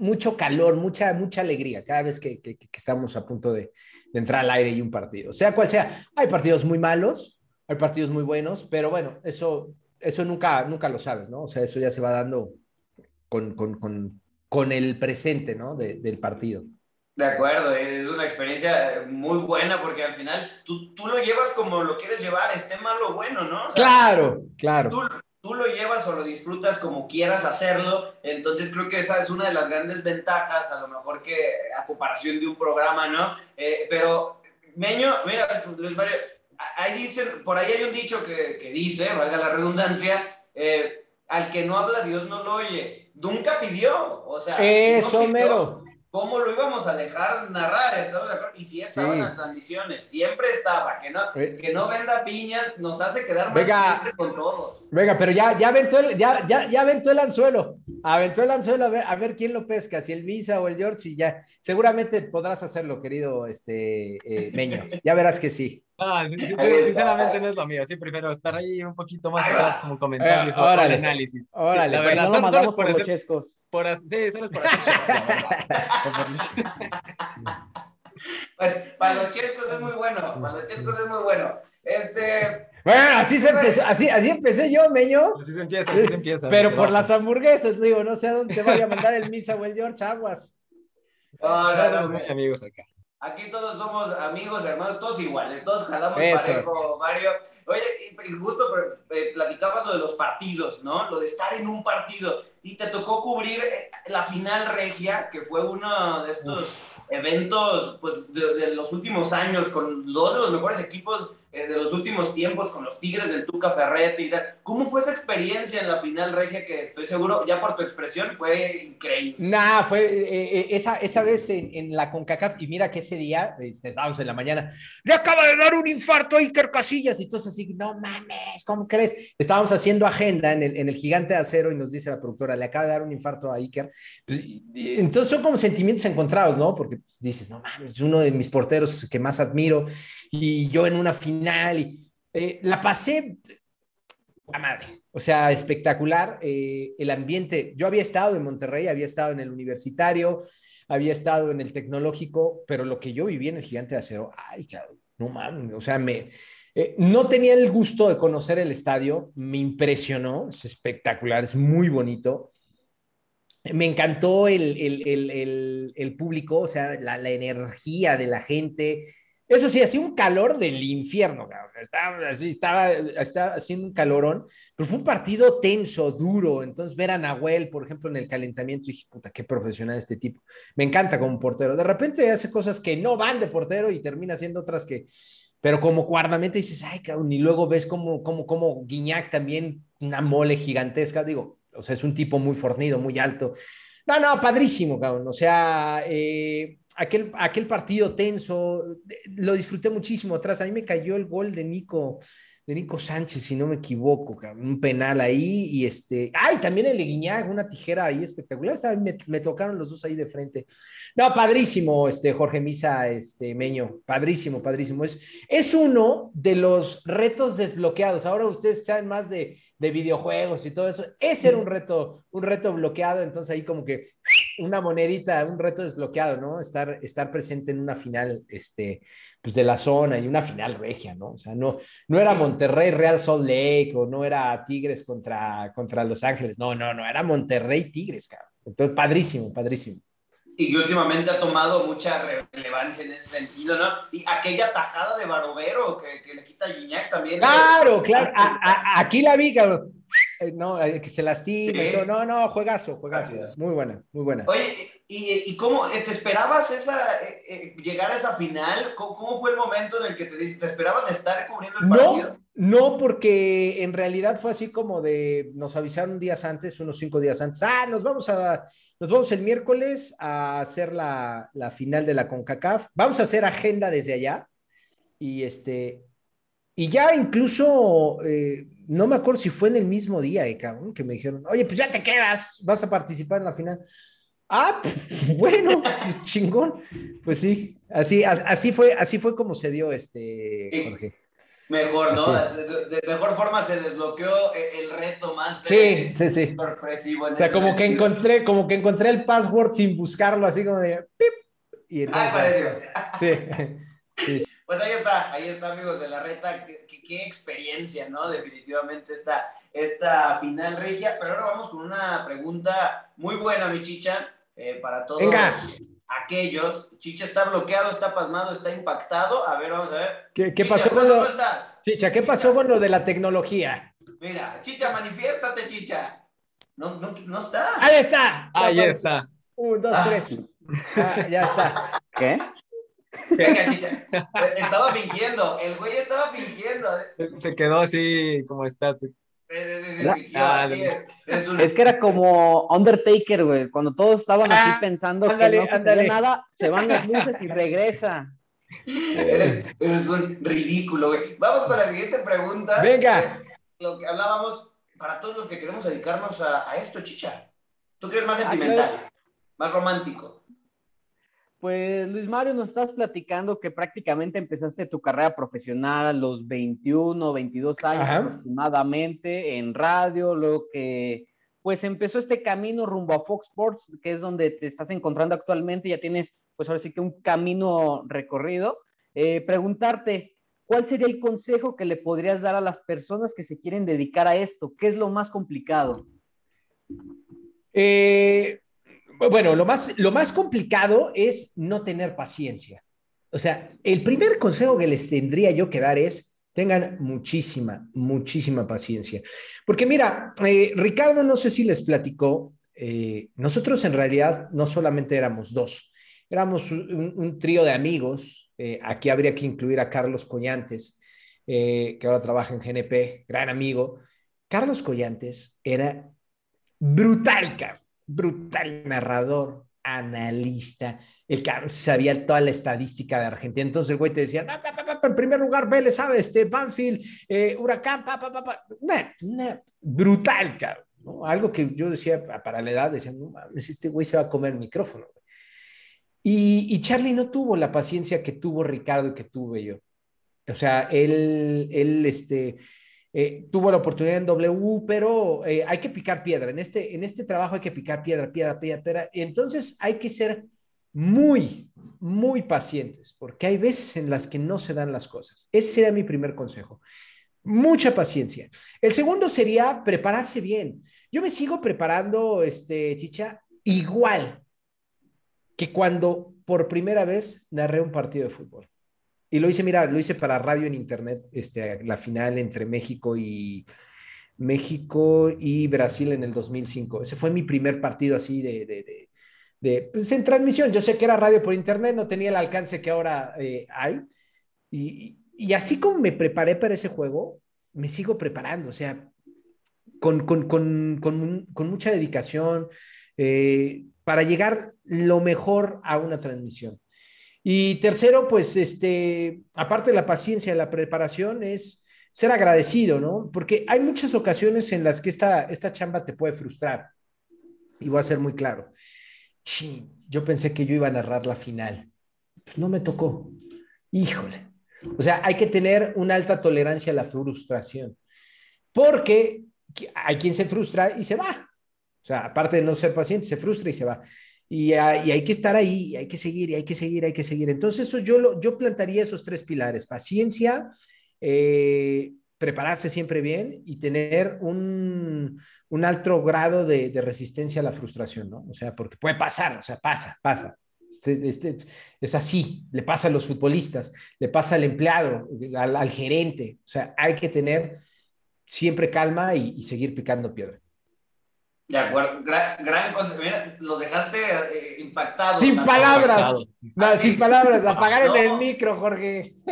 S4: mucho calor, mucha, mucha alegría cada vez que, que, estamos a punto de, de, entrar al aire y un partido. Sea cual sea, hay partidos muy malos, hay partidos muy buenos, pero bueno, eso, eso nunca, nunca lo sabes, ¿no? O sea, eso ya se va dando con, con, con, con el presente, ¿no? De, del partido.
S1: De acuerdo, es una experiencia muy buena porque al final tú, tú, lo llevas como lo quieres llevar, esté malo o bueno, ¿no?
S4: claro, claro.
S1: Tú, tú lo llevas o lo disfrutas como quieras hacerlo, entonces creo que esa es una de las grandes ventajas, a lo mejor que a comparación de un programa, ¿no? Eh, pero, Meño, mira, Luis Mario, ahí dicen, por ahí hay un dicho que, que dice, valga la redundancia, eh, al que no habla Dios no lo oye. Nunca pidió, o sea,
S4: eso mero.
S1: ¿Cómo lo íbamos a dejar narrar? ¿Estamos de acuerdo? Y si estaban las transmisiones, siempre estaba. Que no, que no venda piñas nos hace quedar mal siempre con todos.
S4: Venga, pero ya, ya, aventó el, ya, ya, ya aventó el anzuelo. Aventó el anzuelo a ver, a ver quién lo pesca, si el Visa o el George, y ya. Seguramente podrás hacerlo, querido este, eh, Meño. Ya verás que sí.
S3: Ah, sinceramente no es lo mío. Sí, prefiero estar ahí un poquito más atrás como comentarios o análisis.
S4: Órale,
S2: la verdad, no por, los chescos.
S3: Por, sí, solo es por hacer [laughs]
S1: pues, para los chescos es muy bueno. Para los chescos es muy bueno. Este.
S4: Bueno, así se empezó, así, así empecé yo, Meño.
S3: Así se empieza, así se empieza.
S4: Pero por las hamburguesas, digo, no sé a dónde te vaya a mandar el Misa o el George Aguas.
S1: No, no,
S3: amigos acá.
S1: Aquí todos somos amigos, hermanos, todos iguales, todos jalamos parejo, Mario. Oye, y justo eh, platicabas lo de los partidos, ¿no? Lo de estar en un partido. Y te tocó cubrir eh, la final regia, que fue uno de estos eventos, pues, de, los últimos años, con dos de los mejores equipos eh, de los últimos tiempos con los Tigres del Tuca Ferretti. ¿Cómo fue esa experiencia en la final regia que estoy seguro, ya por tu expresión, fue increíble?
S4: Nah, fue eh, eh, esa, esa vez en, la CONCACAF y mira que ese día, este, estábamos en la mañana, le acaba de dar un infarto a Iker Casillas y entonces así, no mames, ¿cómo crees? Estábamos haciendo agenda en el, en el gigante de acero y nos dice la productora, le acaba de dar un infarto a Iker. Pues, entonces son como sentimientos encontrados, ¿no? Porque pues, dices, no mames, es uno de mis porteros que más admiro y yo en una final. Y, eh, la pasé la madre, o sea, espectacular. Eh, el ambiente, yo había estado en Monterrey, había estado en el universitario, había estado en el tecnológico, pero lo que yo viví en el Gigante de Acero, ay, no mames, o sea, me, eh, no tenía el gusto de conocer el estadio, me impresionó, es espectacular, es muy bonito. Me encantó el, el, el, el público, o sea, la, la, energía de la gente, eso sí, hacía un calor del infierno, cabrón. Estaba así, haciendo un calorón, pero fue un partido tenso, duro. Entonces, ver a Nahuel, por ejemplo, en el calentamiento, dije, puta, qué profesional este tipo. Me encanta como portero. De repente hace cosas que no van de portero y termina haciendo otras que, pero como guardameta dices, ay, cabrón, y luego ves como, como, como Guiñac también, una mole gigantesca, digo, o sea, es un tipo muy fornido, muy alto. No, no, padrísimo, cabrón. O sea, eh, aquel, aquel partido tenso, lo disfruté muchísimo atrás. A mí me cayó el gol de Nico, de Nico Sánchez, si no me equivoco, un penal ahí y este, ay, también el Guiñac, una tijera ahí espectacular, me, me, tocaron los dos ahí de frente. No, padrísimo, este, Jorge Misa, este, Meño, padrísimo, padrísimo. Es, es uno de los retos desbloqueados. Ahora ustedes saben más de, de videojuegos y todo eso. Ese era un reto, un reto bloqueado, entonces ahí como que una monedita, un reto desbloqueado, ¿no? Estar, estar presente en una final, este, pues de la zona y una final regia, ¿no? O sea, no, no era Monterrey Real Salt Lake o no era Tigres contra, contra Los Ángeles, no, no, no, era Monterrey Tigres, cabrón. Entonces, padrísimo, padrísimo.
S1: Y últimamente ha tomado mucha relevancia en ese sentido, ¿no? Y aquella tajada de Barovero que, que le quita a Gignac también.
S4: Claro, claro. aquí la vi, cabrón. Eh, no, eh, que se lastima. No, no, juegazo, juegazo. Muy buena, muy buena.
S1: Oye, ¿y, y cómo te esperabas esa, eh, llegar a esa final? ¿Cómo, fue el momento en el que te, te esperabas estar cubriendo el partido?
S4: No, no, porque en realidad fue así como de, nos avisaron días antes, unos cinco días antes, ah, nos vamos a, nos vamos el miércoles a hacer la, la final de la CONCACAF, vamos a hacer agenda desde allá y este, y ya incluso, eh, no me acuerdo si fue en el mismo día, eh, cabrón, que me dijeron, oye, pues ya te quedas, vas a participar en la final. Ah, pues, [laughs] bueno, pues chingón. Pues sí, así, así fue, así fue como se dio este, Jorge.
S1: Mejor, ¿no? De mejor forma se desbloqueó el reto más
S4: sí, eh, sí, sí.
S1: sorpresivo.
S4: o sea, como que encontré, como que encontré el password sin buscarlo, así como de pip.
S1: Y entonces,
S4: ah, [laughs] sí.
S1: sí. Pues ahí está, ahí está, amigos de la reta. Qué, experiencia, ¿no? Definitivamente esta, esta final regia. Pero ahora vamos con una pregunta muy buena, mi chicha, eh, para todos aquellos. Chicha está bloqueado, está pasmado, está impactado. A ver, vamos a ver.
S4: ¿Qué, pasó con lo... Chicha, ¿qué pasó con lo de la tecnología?
S1: Mira, Chicha, manifiéstate, Chicha. No, no, no está.
S4: Ahí está.
S3: Ahí está.
S4: Un, dos,
S1: Ah.
S4: tres. Ah, ya está.
S2: ¿Qué?
S1: Venga, Chicha. Estaba fingiendo. El güey estaba fingiendo.
S3: Se quedó así como está.
S1: Eh, eh, eh,
S3: Ah,
S1: es.
S2: Que era como Undertaker, güey. Cuando todos estaban
S4: Ah,
S2: así pensando
S4: ándale,
S2: que no sucedía nada, se van las luces y [laughs] regresa.
S1: Eres, eres un ridículo, güey. Vamos con la siguiente pregunta.
S4: Venga.
S1: Lo que hablábamos para todos los que queremos dedicarnos a, a esto, Chicha. ¿Tú crees más
S2: Ah,
S1: sentimental? Más romántico.
S2: Pues Luis Mario, nos estás platicando que prácticamente empezaste tu carrera profesional a los 21, 22 años
S4: Ajá.
S2: aproximadamente en radio, luego que pues empezó este camino rumbo a Fox Sports, que es donde te estás encontrando actualmente, ya tienes pues ahora sí que un camino recorrido. Eh, preguntarte, ¿cuál sería el consejo que le podrías dar a las personas que se quieren dedicar a esto? ¿Qué es lo más complicado?
S4: Eh, bueno, lo más, lo más complicado es no tener paciencia. O sea, el primer consejo que les tendría yo que dar es tengan muchísima, muchísima paciencia. Porque mira, eh, Ricardo, no sé si les platicó, eh, nosotros en realidad no solamente éramos dos, éramos un, trío de amigos. eh, aquí habría que incluir a Carlos Collantes, que ahora trabaja en GNP, gran amigo. Carlos Collantes era brutal, cabrón, brutal narrador, analista. El cabrón sabía toda la estadística de Argentina. Entonces el güey te decía, "No, pa, pa, pa, en primer lugar, Vélez, ¿sabes? Este, Banfield, eh, Huracán, pa, pa, pa, brutal, cabrón. ¿no? Algo que yo decía pa- para la edad, decía, no mames, este güey se va a comer el micrófono. güey". Y, y Charlie no tuvo la paciencia que tuvo Ricardo y que tuve yo. O sea, él, él este, eh, tuvo la oportunidad en W, pero eh, hay que picar piedra. En este, en este trabajo hay que picar piedra, piedra, piedra, piedra. Entonces hay que ser muy, muy pacientes, porque hay veces en las que no se dan las cosas. Ese sería mi primer consejo. Mucha paciencia. El segundo sería prepararse bien. Yo me sigo preparando, este, Chicha, igual que cuando por primera vez narré un partido de fútbol. Y lo hice, mira, lo hice para radio en internet, este, la final entre México y México y Brasil en el 2005. Ese fue mi primer partido así de, de, de, pues, en transmisión. Yo sé que era radio por internet, no tenía el alcance que ahora eh, hay. Y, y, así como me preparé para ese juego, me sigo preparando, o sea, con, con, con, con, con mucha dedicación eh, para llegar lo mejor a una transmisión. Y tercero, pues, este, aparte de la paciencia, la preparación es ser agradecido, ¿no? Porque hay muchas ocasiones en las que esta, esta chamba te puede frustrar. Y voy a ser muy claro. Sí, yo pensé que yo iba a narrar la final. Pues no me tocó. Híjole. O sea, hay que tener una alta tolerancia a la frustración. Porque hay quien se frustra y se va. O sea, aparte de no ser paciente, se frustra y se va. Y, hay que estar ahí, y hay que seguir, y hay que seguir, hay que seguir. Entonces, eso yo, lo, yo plantaría esos tres pilares: paciencia, eh, prepararse siempre bien y tener un, un alto grado de, resistencia a la frustración, ¿no? O sea, porque puede pasar, o sea, pasa, pasa. Este, este, es así, le pasa a los futbolistas, le pasa al empleado, al, al gerente. O sea, hay que tener siempre calma y, y seguir picando piedra.
S1: De acuerdo, gran, gran consejo. Mira, los dejaste eh, impactados.
S4: Sin palabras. No, ah, sin palabras. Apagar [laughs] no. el micro, Jorge. [laughs]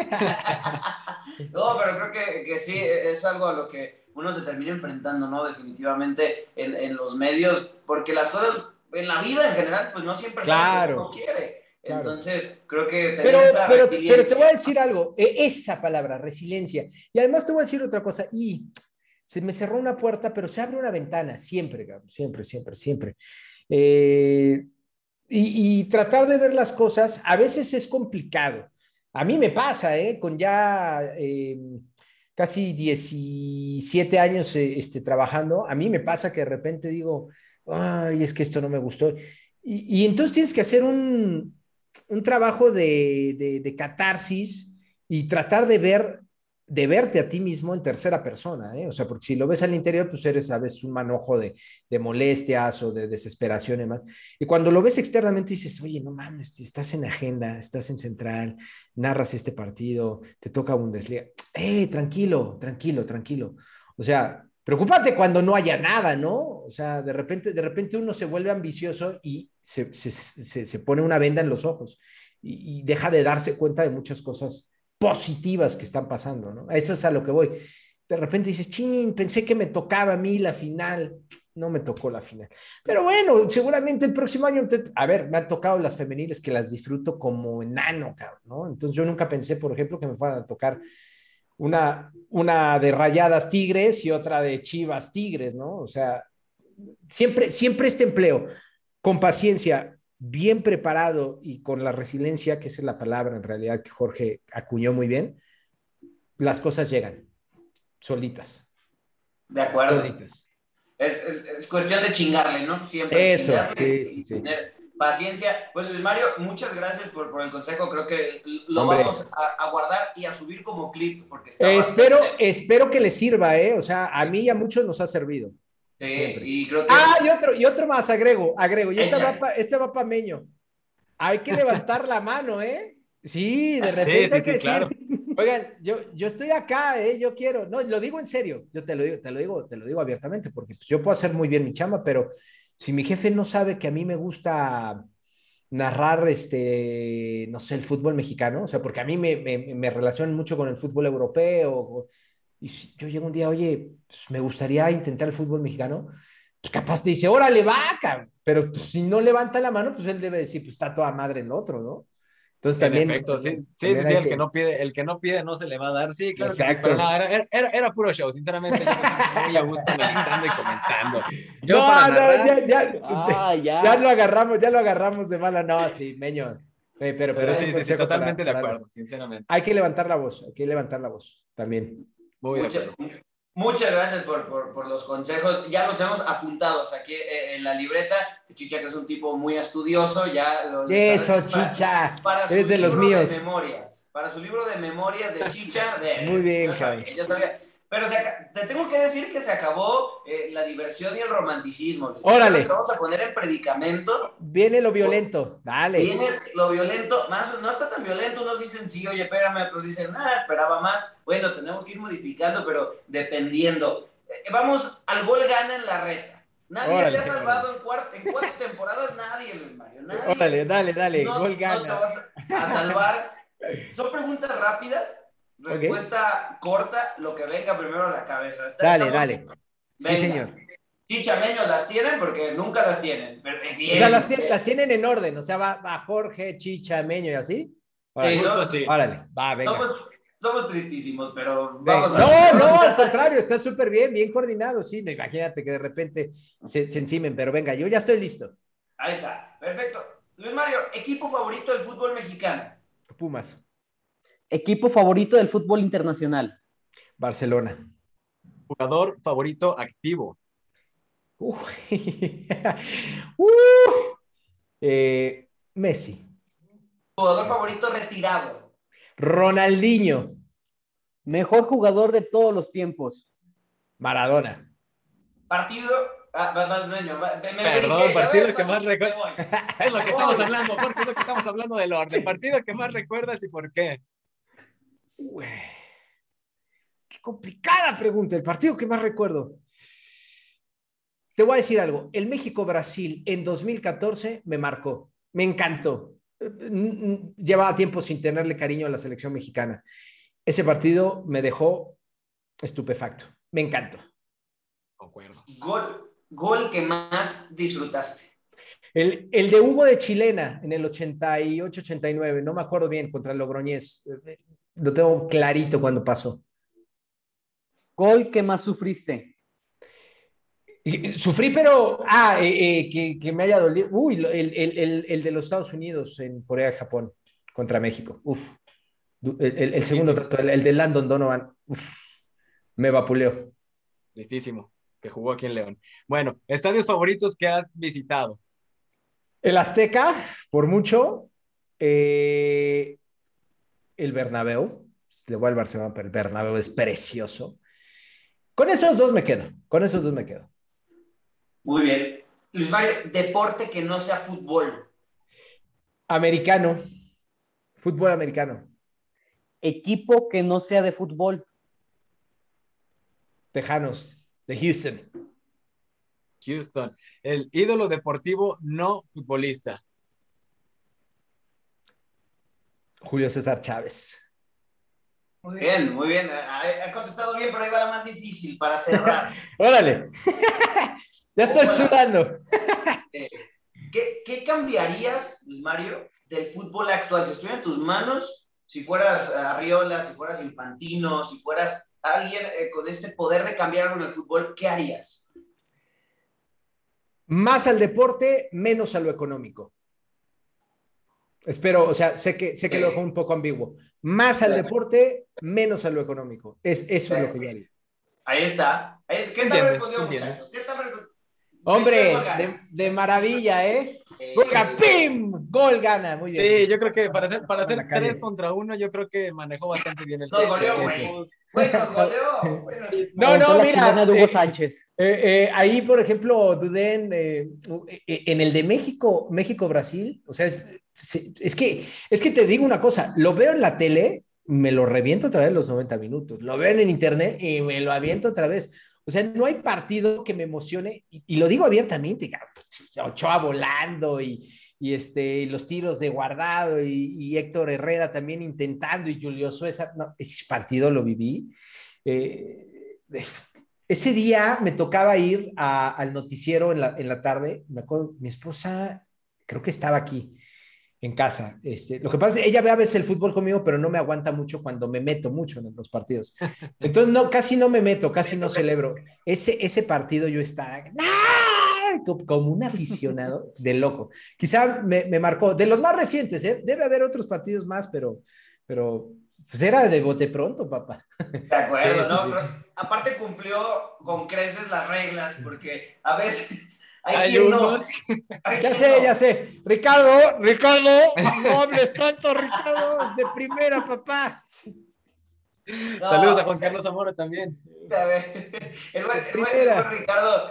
S1: no, pero creo que, que, sí, es algo a lo que uno se termina enfrentando, ¿no? Definitivamente en, en los medios, porque las cosas en la vida en general, pues no siempre
S4: claro.
S1: uno quiere. Claro. Entonces, creo que
S4: pero, esa pero, pero te voy a decir algo, e, esa palabra, resiliencia. Y además te voy a decir otra cosa, y se me cerró una puerta, pero se abre una ventana, siempre, siempre, siempre, siempre. Eh, y, tratar de ver las cosas a veces es complicado. A mí me pasa, ¿eh? Con ya eh, casi 17 años este, trabajando, a mí me pasa que de repente digo, ay, es que esto no me gustó. Y, y entonces tienes que hacer un, un trabajo de, de, de, catarsis y tratar de ver, de verte a ti mismo en tercera persona, ¿eh? O sea, porque si lo ves al interior, pues eres a veces un manojo de, molestias o de desesperación y demás. Y cuando lo ves externamente dices, oye, no mames, estás en agenda, estás en central, narras este partido, te toca Bundesliga. ¡Eh, tranquilo, tranquilo, tranquilo! O sea, Preocúpate cuando no haya nada, ¿no? O sea, de repente, de repente uno se vuelve ambicioso y se, se, se, se pone una venda en los ojos y, deja de darse cuenta de muchas cosas positivas que están pasando, ¿no? Eso es a lo que voy. De repente dices, chin, pensé que me tocaba a mí la final. No me tocó la final. Pero bueno, seguramente el próximo año, a ver, me han tocado las femeniles que las disfruto como enano, cabrón, ¿no? Entonces yo nunca pensé, por ejemplo, que me fueran a tocar una, una de Rayadas Tigres y otra de Chivas Tigres, ¿no? O sea, siempre, siempre este empleo, con paciencia, bien preparado y con la resiliencia, que es la palabra en realidad que Jorge acuñó muy bien, las cosas llegan solitas.
S1: De acuerdo.
S4: Solitas.
S1: Es, es, es, cuestión de chingarle, ¿no? Siempre.
S4: Eso, sí, sí, sí.
S1: Tener paciencia. Pues Luis Mario, muchas gracias por, por el consejo. Creo que lo Hombre. vamos a, a, guardar y a subir como clip. Porque está
S4: eh, espero, espero que les sirva, ¿eh? O sea, a mí y a muchos nos ha servido.
S1: Sí, y creo que...
S4: Ah, y otro, y otro más, agrego, agrego. Y este va, pa, este va pa Meño. Hay que levantar la mano, ¿eh? Sí, de repente
S3: sí, sí,
S4: hay que
S3: sí, claro.
S4: Oigan, yo, yo estoy acá, ¿eh? yo quiero, no, lo digo en serio, yo te lo digo, te lo digo, te lo digo abiertamente, porque pues, yo puedo hacer muy bien mi chamba, pero si mi jefe no sabe que a mí me gusta narrar, este, no sé, el fútbol mexicano, o sea, porque a mí me, me, me relacionan mucho con el fútbol europeo, y si yo llego un día, oye, pues, me gustaría intentar el fútbol mexicano, pues capaz te dice, órale, va, cabrón. pero pues, si no levanta la mano, pues él debe decir, pues está toda madre el otro, ¿no?
S3: Entonces también. En efecto, sí, sí, sí, sí el, que... que... no pide, el que no pide no se le va a dar. Sí, claro.
S4: Exacto.
S3: Sí, pero no, era, era, era, puro show, sinceramente. Yo me muy a gusto meditando y comentando. Yo
S4: no,
S3: para
S4: no,
S3: narrar,
S4: ya, ya, ah, ya. ya, lo agarramos, ya lo agarramos de mala. No, sí, meño. Eh, pero, pero,
S3: pero sí, sí, sí, totalmente para, de acuerdo, para... sinceramente.
S4: Hay que levantar la voz, hay que levantar la voz también.
S3: Muy
S1: Mucha, Muchas gracias por, por, por, los consejos. Ya los tenemos apuntados aquí eh, en la libreta. Chicha, que es un tipo muy estudioso, ya lo,
S4: Eso, Chicha. Para, para es de los míos.
S1: De memorias. Para su libro de memorias de Chicha. De,
S4: muy bien, Javi.
S1: Pero se, te tengo que decir que se acabó eh, la diversión y el romanticismo.
S4: Órale.
S1: Vamos a poner en predicamento.
S4: Viene lo violento, dale.
S1: Viene lo violento, más no está tan violento. Unos dicen sí, oye, espérame, otros dicen, ah, esperaba más. Bueno, tenemos que ir modificando, pero dependiendo. Eh, vamos al gol gana en la reta. Nadie Órale, se ha salvado en, cuarto, en cuatro temporadas, nadie, Luis Mario. Nadie.
S4: Órale, dale, dale,
S1: no,
S4: gol gana.
S1: No te vas a salvar. [laughs] Son preguntas rápidas Respuesta okay. corta, lo que venga primero a la cabeza.
S4: ¿Está dale, estamos? dale. Venga. Sí, señor.
S1: Chichameños las tienen porque nunca las tienen. Bien,
S4: o sea, las, bien. las, tienen en orden, o sea, va, va Jorge, Chichameño y así.
S1: Órale, sí, no,
S3: sí.
S4: Órale, va, venga.
S1: Somos, somos tristísimos, pero vamos
S4: no, a... no, al contrario, está súper bien, bien coordinado, sí. No, imagínate que de repente se, se encimen, pero venga, yo ya estoy listo.
S1: Ahí está, perfecto. Luis Mario, equipo favorito del fútbol mexicano.
S4: Pumas.
S2: Equipo favorito del fútbol internacional.
S4: Barcelona.
S3: Jugador favorito activo.
S4: Uh, [laughs] uh, eh, Messi.
S1: Jugador favorito retirado.
S4: Ronaldinho.
S2: Mejor jugador de todos los tiempos.
S4: Maradona.
S1: Partido. Ah, va, me,
S3: me, Perdón, partido que más recuerdas. es lo que estamos hablando, Jorge, es lo que estamos hablando del orden. Partido que más recuerdas y por qué.
S4: Uy, qué complicada pregunta. El partido que más recuerdo. Te voy a decir algo. El México-Brasil en 2014 me marcó. Me encantó. Llevaba tiempo sin tenerle cariño a la selección mexicana. Ese partido me dejó estupefacto. Me encantó.
S3: Concuerdo.
S1: Gol, gol que más disfrutaste.
S4: El, el, de Hugo de Chilena en el 88-89, no me acuerdo bien, contra el Logroñés lo tengo clarito cuando pasó.
S2: ¿Gol que más sufriste?
S4: Sufrí, pero, ah, eh, eh, que, que, me haya dolido. Uy, el, el, el, de los Estados Unidos en Corea y Japón contra México. Uf. El, el segundo, el, de Landon Donovan, uf, me vapuleó.
S3: Listísimo, que jugó aquí en León. Bueno, estadios favoritos que has visitado.
S4: El Azteca, por mucho. Eh, el Bernabéu. Le voy al Barcelona, pero el Bernabéu es precioso. Con esos dos me quedo. Con esos dos me quedo.
S1: Muy bien. Luis Mario, deporte que no sea fútbol.
S4: Americano. Fútbol americano.
S2: Equipo que no sea de fútbol.
S4: Tejanos. de Houston.
S3: Houston. El ídolo deportivo no futbolista.
S4: Julio César Chávez.
S1: Muy bien, muy bien. Ha, contestado bien, pero ahí va la más difícil para cerrar. [laughs]
S4: Órale. [laughs] ya estoy sudando.
S1: ¿Qué, ¿Qué, cambiarías, Mario, del fútbol actual? Si estuviera en tus manos, si fueras Arriola, si fueras Infantino, si fueras alguien eh, con este poder de cambiar algo en el fútbol, ¿qué harías?
S4: Más al deporte, menos a lo económico. Espero, o sea, sé que, sé que lo dejo un poco ambiguo. Más al deporte, menos a lo económico. Es, eso es lo que yo haría.
S1: Ahí está. ¿Qué tal respondió, muchachos? ¿Qué tal respondió?
S4: Hombre, de, de, maravilla, ¿eh? eh Gol, ¡Pim! Gol gana, muy bien.
S3: Sí, yo creo que para hacer, para hacer tres contra uno, yo creo que manejó bastante bien el
S1: Nos goleó, güey. Bueno, nos goleó. Bueno,
S4: no, no, mira.
S2: Hugo Sánchez.
S4: Eh, eh, ahí, por ejemplo, Duden, eh, en el de México, México-Brasil, o sea, es, que, es que te digo una cosa, lo veo en la tele, me lo reviento otra vez los 90 minutos, lo veo en internet y me lo aviento otra vez. O sea, no hay partido que me emocione, y, lo digo abiertamente, Ochoa volando y, y, este, los tiros de guardado y, Héctor Herrera también intentando y Julio Sueza, no, ese partido lo viví. Eh, ese día me tocaba ir a, al noticiero en la, en la tarde, me acuerdo, mi esposa creo que estaba aquí en casa. Este, lo que pasa es que ella ve a veces el fútbol conmigo, pero no me aguanta mucho cuando me meto mucho en los partidos. [laughs] Entonces, no, casi no me meto, casi no celebro. Ese, ese partido yo estaba como un aficionado [laughs] de loco. Quizá me, me, marcó, de los más recientes, ¿eh? debe haber otros partidos más, pero, pero pues era de bote pronto, papá.
S1: De acuerdo, [laughs] ¿no? Pero, aparte cumplió con creces las reglas, porque a veces hay,
S4: hay unos. No. [laughs] ya sé, ya sé. Ricardo, Ricardo, no hables tanto, Ricardo, es de primera, papá.
S3: No, Saludos a Juan Carlos Zamora también.
S1: A ver, [laughs] el buen, el buen, el buen Ricardo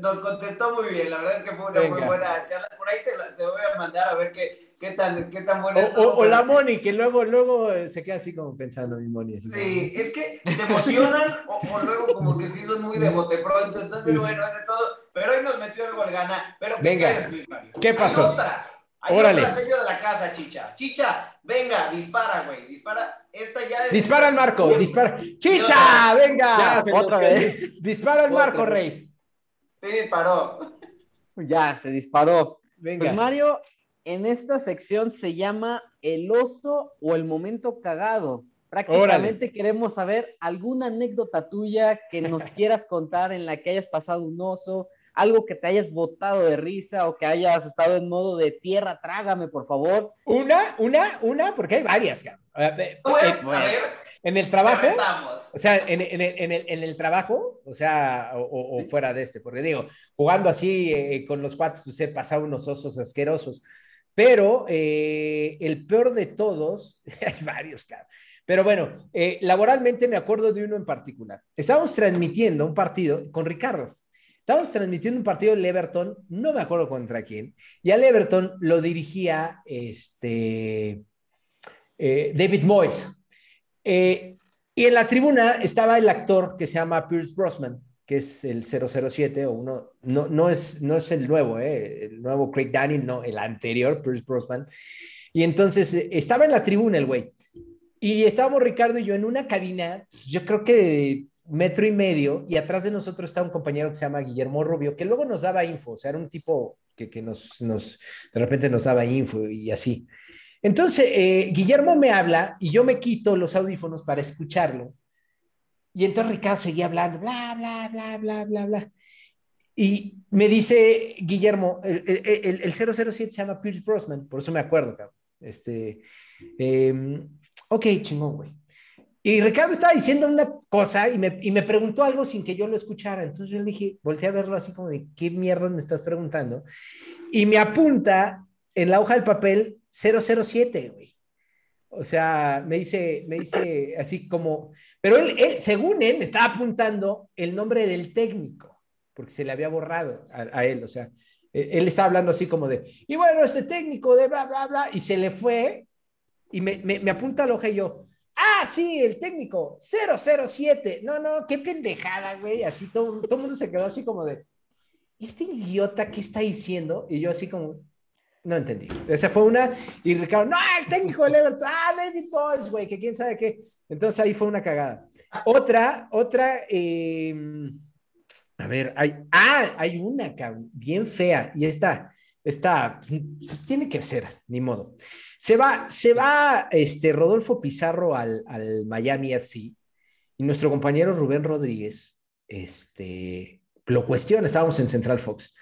S1: nos contestó muy bien, la verdad es que fue una Venga. muy buena charla. Por ahí te, la, te, voy a mandar a ver qué, qué tan, qué tan buena
S4: o, o, o, la Moni, que luego, luego se queda así como pensando mi Moni. Así
S1: sí, como... es que se emocionan o, o, luego como que sí son muy de bote pronto, entonces bueno, hace todo, pero hoy nos metió el gol gana. Pero ¿qué
S4: Venga,
S1: crees, Luis Mario?
S4: ¿qué pasó?
S1: Hay otra. Hay
S4: Órale.
S1: otra sello de la casa, Chicha. Chicha, venga, dispara, güey. Dispara. Esta ya es...
S4: Dispara el marco, dispara. ¡Chicha! ¡Venga!
S3: Ya,
S4: Otra vez. Dispara el marco. Rey.
S1: Sí, disparó.
S2: Ya, se disparó.
S4: Venga.
S2: Pues Mario, en esta sección se llama el oso o el momento cagado. Prácticamente
S4: Órale.
S2: queremos saber alguna anécdota tuya que nos [laughs] quieras contar en la que hayas pasado un oso, algo que te hayas botado de risa o que hayas estado en modo de tierra, trágame, por favor.
S4: Una, una, una, porque hay varias. Eh,
S1: Bueno, a ver,
S4: En el trabajo, o sea, en, en el, en, el, en el trabajo, o sea, o, o, o fuera de este, porque digo, jugando así eh, con los cuates, pues he pasado unos osos asquerosos. Pero eh, el peor de todos, [laughs] hay varios. Pero bueno, eh, laboralmente me acuerdo de uno en particular. Estábamos transmitiendo un partido con Ricardo. Estábamos transmitiendo un partido del Everton, no me acuerdo contra quién, y al Everton lo dirigía este, eh, David Moyes. Y en la tribuna estaba el actor que se llama Pierce Brosnan, que es el 007, o uno, no, no, es, no es el nuevo, eh, el nuevo Craig Daniel, no, el anterior, Pierce Brosnan. Y entonces eh, estaba en la tribuna el güey. Y estábamos Ricardo y yo en una cabina, yo creo que metro y medio, y atrás de nosotros está un compañero que se llama Guillermo Rubio, que luego nos daba info, o sea, era un tipo que, que nos, nos, de repente nos daba info y así. Entonces, eh, Guillermo me habla y yo me quito los audífonos para escucharlo. Y entonces Ricardo seguía hablando, bla, bla, bla, bla, bla, bla. Y me dice Guillermo, el, el, el, el 007 se llama Pierce Brosnan, por eso me acuerdo, cabrón. Este, eh, ok, chingón, güey. Y Ricardo estaba diciendo una cosa y me, y me, preguntó algo sin que yo lo escuchara. Entonces yo le dije, volteé a verlo así como de, ¿qué mierda me estás preguntando? Y me apunta en la hoja del papel 007, güey. O sea, me dice, me dice así como, pero él, él, según él, me estaba apuntando el nombre del técnico, porque se le había borrado a, él, o sea, él estaba hablando así como de, y bueno, este técnico de bla, bla, bla, y se le fue, y me, me, me apunta la hoja y yo, Ah, sí, el técnico, 007. No, no, qué pendejada, güey. Así todo, todo el mundo se quedó así como de, ¿este idiota qué está diciendo? Y yo así como, no entendí. Esa fue una, y Ricardo, no, el técnico del Everton, ah, David Boys, güey, que quién sabe qué. Entonces ahí fue una cagada. Otra, otra, eh, a ver, hay, ah, hay una, bien fea, y esta, esta, pues tiene que ser, ni modo. Se va, se va este Rodolfo Pizarro al, al Miami FC y nuestro compañero Rubén Rodríguez este, lo cuestiona, estábamos en Central Fox.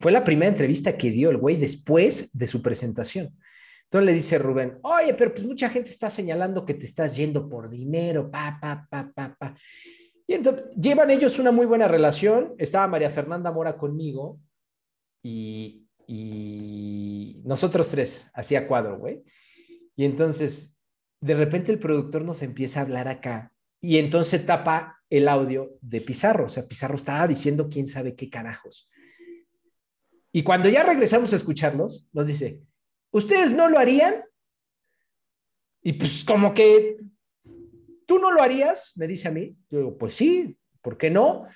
S4: Fue la primera entrevista que dio el güey después de su presentación. Entonces le dice Rubén, oye, pero pues mucha gente está señalando que te estás yendo por dinero, pa, pa, pa, pa, pa. Y entonces llevan ellos una muy buena relación. Estaba María Fernanda Mora conmigo y, y nosotros tres, hacía cuadro, güey. Y entonces, de repente el productor nos empieza a hablar acá y entonces tapa el audio de Pizarro. O sea, Pizarro estaba diciendo quién sabe qué carajos. Y cuando ya regresamos a escucharlos, nos dice, ¿ustedes no lo harían? Y pues como que, ¿tú no lo harías? Me dice a mí. Yo digo, pues sí, ¿por qué no?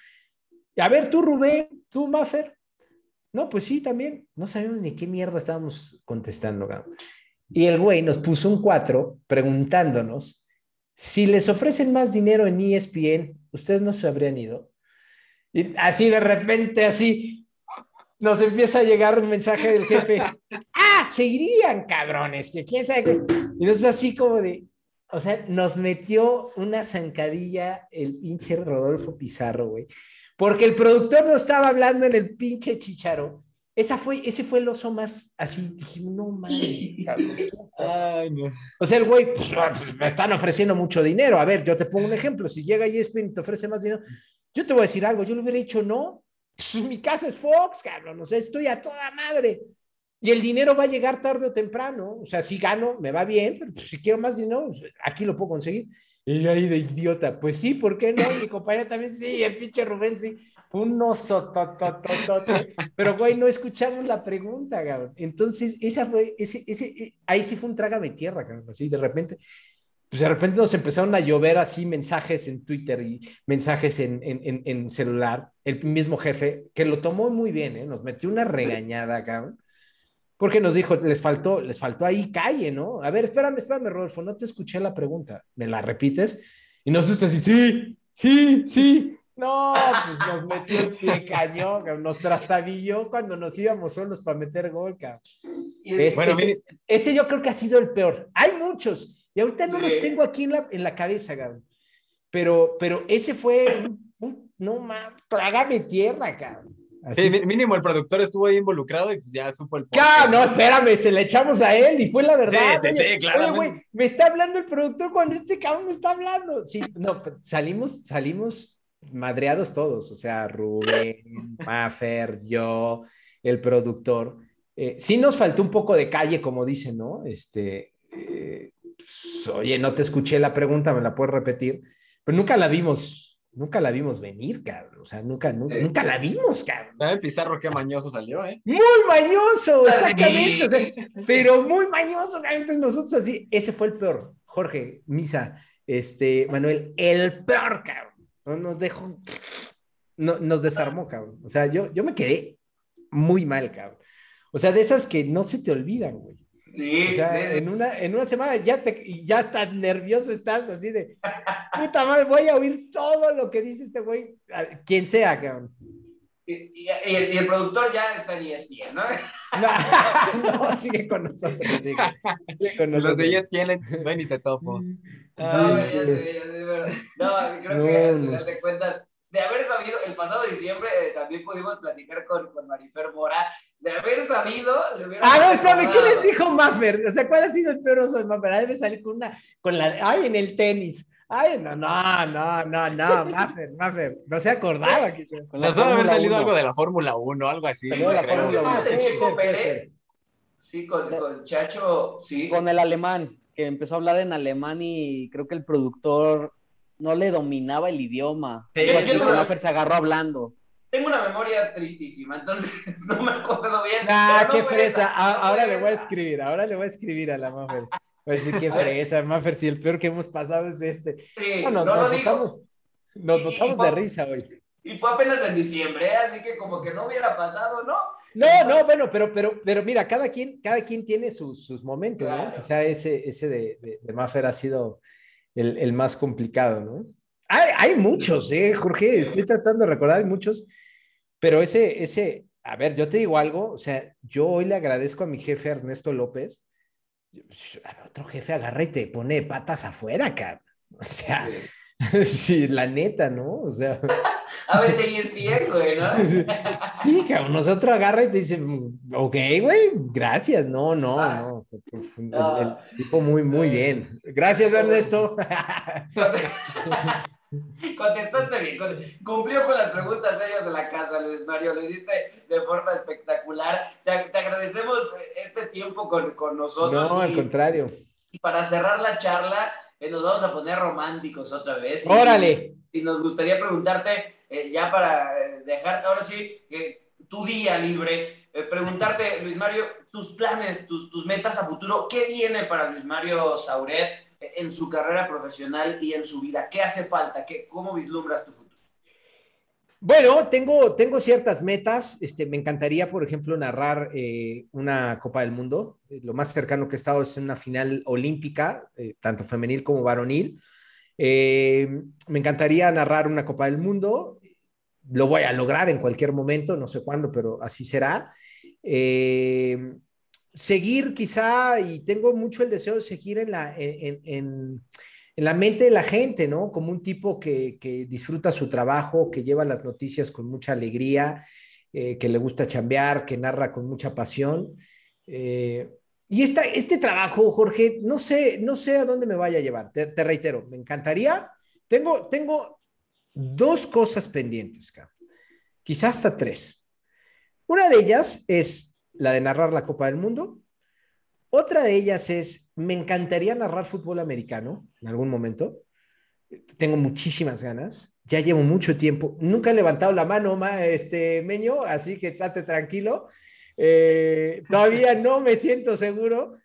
S4: A ver, tú Rubén, tú Maffer. No, pues sí, también. No sabemos ni qué mierda estábamos contestando. Y el güey nos puso un cuatro preguntándonos si les ofrecen más dinero en ESPN, ustedes no se habrían ido. Y así de repente, así, nos empieza a llegar un mensaje del jefe, [laughs] ah, se irían cabrones, que quién sabe qué. Y nos así como de, o sea, nos metió una zancadilla el pinche Rodolfo Pizarro, güey, porque el productor no estaba hablando en el pinche chicharo. Esa fue, ese fue el oso más así, dije, no mames. Ay, no. O sea, el güey, pues, me están ofreciendo mucho dinero. A ver, yo te pongo un ejemplo. Si llega ESPN y te ofrece más dinero, yo te voy a decir algo. Yo le hubiera dicho no. Pues, mi casa es Fox, cabrón. O sea, estoy a toda madre. Y el dinero va a llegar tarde o temprano. O sea, si gano, me va bien, pero pues, si quiero más dinero, pues, aquí lo puedo conseguir. Y yo ahí de idiota, pues sí, ¿por qué no? Mi compañera también sí, el pinche Rubén sí. Fue un oso, pero güey, no escuchamos la pregunta, cabrón. Entonces, esa fue, ese, ese, ahí sí fue un trágame tierra, cabrón, así de repente. Pues de repente nos empezaron a llover así mensajes en Twitter y mensajes en, en, en, celular. El mismo jefe, que lo tomó muy bien, ¿eh? nos metió una regañada, cabrón. Porque nos dijo, les faltó, les faltó ahí calle, ¿no? A ver, espérame, espérame, Rodolfo, no te escuché la pregunta. ¿Me la repites? Y nosotros así, sí, sí, sí. No, pues nos metió el pie cañón, nos trastabilló cuando nos íbamos solos para meter gol, cabrón. bueno, ese, ese, yo creo que ha sido el peor. Hay muchos, y ahorita no los tengo aquí en la, en la cabeza, cabrón. Pero, pero ese fue, un, no mames, trágame tierra, cabrón.
S3: Sí, mínimo el productor estuvo ahí involucrado y pues ya supo el.
S4: ¡Claro! No, espérame, se le echamos a él y fue la verdad. Sí, sí, sí, claro. güey, me está hablando el productor cuando este cabrón me está hablando. Sí, no, salimos, salimos madreados todos, o sea, Rubén, [laughs] Maffer, yo, el productor. Eh, sí nos faltó un poco de calle, como dicen, ¿no? Este, eh, pues, oye, no te escuché la pregunta, me la puedes repetir, pero nunca la vimos, nunca la vimos venir, cabrón, o sea, nunca, nunca, la vimos, cabrón.
S3: El Pizarro qué mañoso salió, ¿eh?
S4: Muy mañoso, exactamente, o sea, pero muy mañoso, cabrón, nosotros así, ese fue el peor, Jorge, Misa, este, Manuel, el peor, cabrón no nos dejó, no, nos desarmó, cabrón. O sea, yo, yo me quedé muy mal, cabrón. O sea, de esas que no se te olvidan, güey.
S1: Sí,
S4: o sea, En, una, en una semana ya, te, ya estás nervioso, estás así de, puta madre, voy a oír todo lo que dice este güey, quien sea, cabrón.
S1: Y, el, productor ya está en ESPN, ¿no? [laughs]
S4: No, no sigue con nosotros. Sigue, sigue con
S3: nosotros. Los de ESPN, ven y te topo.
S1: Sí, no, ya sé, ya sé, no, creo que al final de cuentas, de haber sabido, el pasado diciembre eh, también pudimos platicar con, con Marifer Mora, de haber sabido, le hubiera.
S4: A ver, espérame, ¿qué les dijo Maffer? O sea, ¿cuál ha sido el peor oso de Maffer? Debe salir con una, con la, ay, en el tenis. Ay, no, no, no, no, no, Maffer, Maffer, no se acordaba. Que se...
S3: Nos debe haber salido algo de la Fórmula 1, algo así.
S1: No, la Fórmula 1. El Chico Pérez. Sí, con, con Chacho, sí.
S2: Con el alemán, que empezó a hablar en alemán y creo que el productor no le dominaba el idioma. Sí, Maffer se agarró hablando.
S1: Tengo una memoria tristísima, entonces [laughs] no me acuerdo bien.
S4: Ah, qué fresa. Ahora le voy a escribir, ahora le voy a escribir a la Maffer. Pues sí, qué fresa, Maffer, si el peor que hemos pasado es este.
S1: Sí,
S4: Bueno,
S1: no lo
S4: nos
S1: digo.
S4: botamos, nos
S1: Y- y
S4: botamos
S1: fue-
S4: de risa hoy.
S1: Y fue apenas en diciembre, ¿eh? así que como que no hubiera pasado, ¿no?
S4: No, no, bueno, pero, pero, pero mira, cada quien, cada quien tiene sus, sus momentos, ¿no?
S1: Claro.
S4: Quizá ese, ese de, de, de Maffer ha sido el, el más complicado, ¿no? Hay, hay muchos, ¿eh, Jorge? Estoy tratando de recordar, hay muchos, pero ese, ese, a ver, yo te digo algo, o sea, yo hoy le agradezco a mi jefe Ernesto López, a otro jefe agarra y te pone patas afuera, cabrón. O sea, sí, [laughs] la neta, ¿no? O sea,
S1: A ver, te ESPN, güey, ¿no? [laughs]
S4: Sí, cabrón, nosotros agarra y te dice, "Mm, ok, güey, gracias. No, no,
S1: Ah,
S4: no. El,
S1: no.
S4: el tipo muy, muy bien. Gracias, Ernesto. [laughs]
S1: Contestaste bien, cumplió con las preguntas serias de la casa, Luis Mario, lo hiciste de forma espectacular. Te, te agradecemos este tiempo con, con nosotros.
S4: No,
S1: y,
S4: al contrario.
S1: y para cerrar la charla, eh, nos vamos a poner románticos otra vez. Y-
S4: Órale.
S1: Y nos gustaría preguntarte, eh, ya para eh, dejar, ahora sí, tu día libre, eh, preguntarte, Luis Mario, tus planes, tus, tus metas a futuro, ¿qué viene para Luis Mario Sauret en su carrera profesional y en su vida? ¿Qué hace falta? ¿Qué, ¿Cómo vislumbras tu futuro?
S4: Bueno, tengo, tengo ciertas metas. Este, me encantaría, por ejemplo, narrar una Copa del Mundo. Lo más cercano que he estado es una final olímpica, tanto femenil como varonil. Eh, me encantaría narrar una Copa del Mundo. Lo voy a lograr en cualquier momento, no sé cuándo, pero así será. Eh, seguir quizá, y tengo mucho el deseo de seguir en la, en, en, la mente de la gente, ¿no? Como un tipo que, que, disfruta su trabajo, que lleva las noticias con mucha alegría, eh, que le gusta chambear, que narra con mucha pasión. Y esta, este trabajo, Jorge, no sé, no sé a dónde me vaya a llevar, te, te reitero, me encantaría. Tengo, tengo dos cosas pendientes, cara. quizás hasta tres. Una de ellas es la de narrar la Copa del Mundo. Otra de ellas es, me encantaría narrar fútbol americano en algún momento. Tengo muchísimas ganas. Ya llevo mucho tiempo. Nunca he levantado la mano, ma, este Meño, así que estate tranquilo. Eh, todavía no me siento seguro,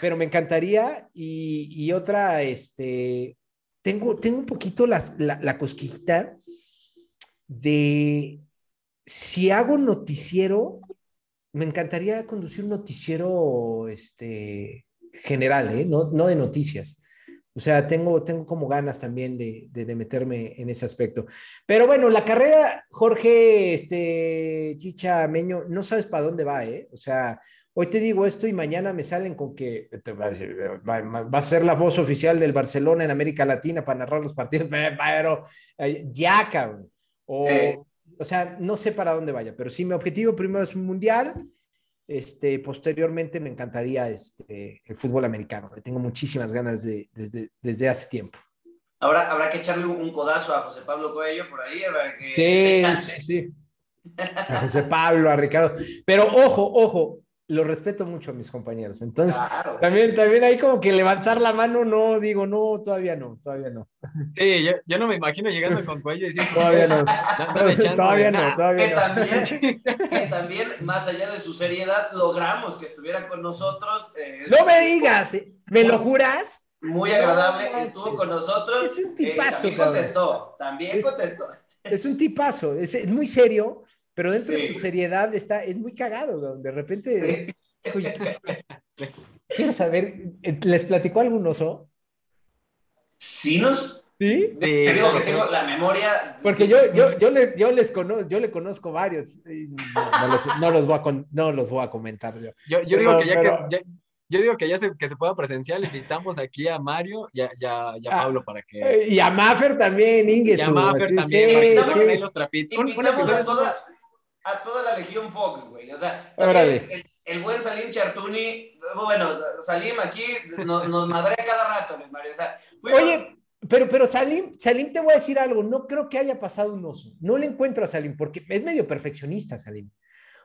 S4: pero me encantaría. Y, otra, este, tengo, tengo un poquito la, la, la cosquillita de si hago noticiero, me encantaría conducir un noticiero este, general, ¿eh? no, no de noticias. O sea, tengo, tengo como ganas también de, de, de, meterme en ese aspecto. Pero bueno, la carrera, Jorge, este, Chicha, Meño, no sabes para dónde va, ¿eh? O sea, hoy te digo esto y mañana me salen con que va, va a ser la voz oficial del Barcelona en América Latina para narrar los partidos, [laughs] pero ya, cabrón. O,
S1: Eh.
S4: o sea, no sé para dónde vaya, pero sí, mi objetivo primero es un mundial. Este, posteriormente me encantaría este, el fútbol americano. Le tengo muchísimas ganas de, desde, desde hace tiempo.
S1: Ahora habrá que echarle un codazo a José Pablo Coello por ahí. A ver que
S4: sí, sí, sí. A José Pablo, a Ricardo. Pero ojo, ojo, lo respeto mucho a mis compañeros. Entonces,
S1: claro,
S4: también, sí. también hay como que levantar la mano, no, digo, no, todavía no, todavía no.
S3: Sí, yo, yo no me imagino llegando con cuello y diciendo, [laughs]
S4: todavía no,
S3: chance
S4: todavía no, todavía
S1: que
S4: no.
S1: También, [laughs] que también, más allá de su seriedad, logramos que estuviera con nosotros.
S4: Eh, no me digas, ¿eh? ¿me lo juras?
S1: Muy agradable, no, estuvo con nosotros.
S4: Es un tipazo,
S1: eh, también contestó, también
S4: es,
S1: contestó.
S4: Es un tipazo, es, es muy serio, pero dentro sí. de su seriedad está, es muy cagado, de repente... Oye, quiero saber, ¿les platicó algún oso?
S1: Sí nos...
S4: ¿Sí?
S1: Te digo que tengo la memoria...
S4: Porque yo, yo, yo, le, yo, les conozco, yo le conozco varios. No, no, los, no, los, voy a con, no los voy a comentar yo.
S3: Yo, yo digo que ya pero... que... Ya... Yo digo que ya se, que se pueda presencial, invitamos aquí a Mario y a, y a, y a
S4: ah,
S3: Pablo para que...
S4: Y a Maffer también, Inge.
S3: Y a Maffer sí, también,
S1: sí.
S3: sí. los trapitos.
S1: Invitamos a toda, a toda la Legión Fox, güey. O sea, el, el, buen Salim Chartuni, bueno, Salim aquí nos, nos madrea cada rato, Mario. O sea,
S4: Oye, pero, pero Salim, Salim, te voy a decir algo, no creo que haya pasado un oso. No le encuentro a Salim, porque es medio perfeccionista, Salim.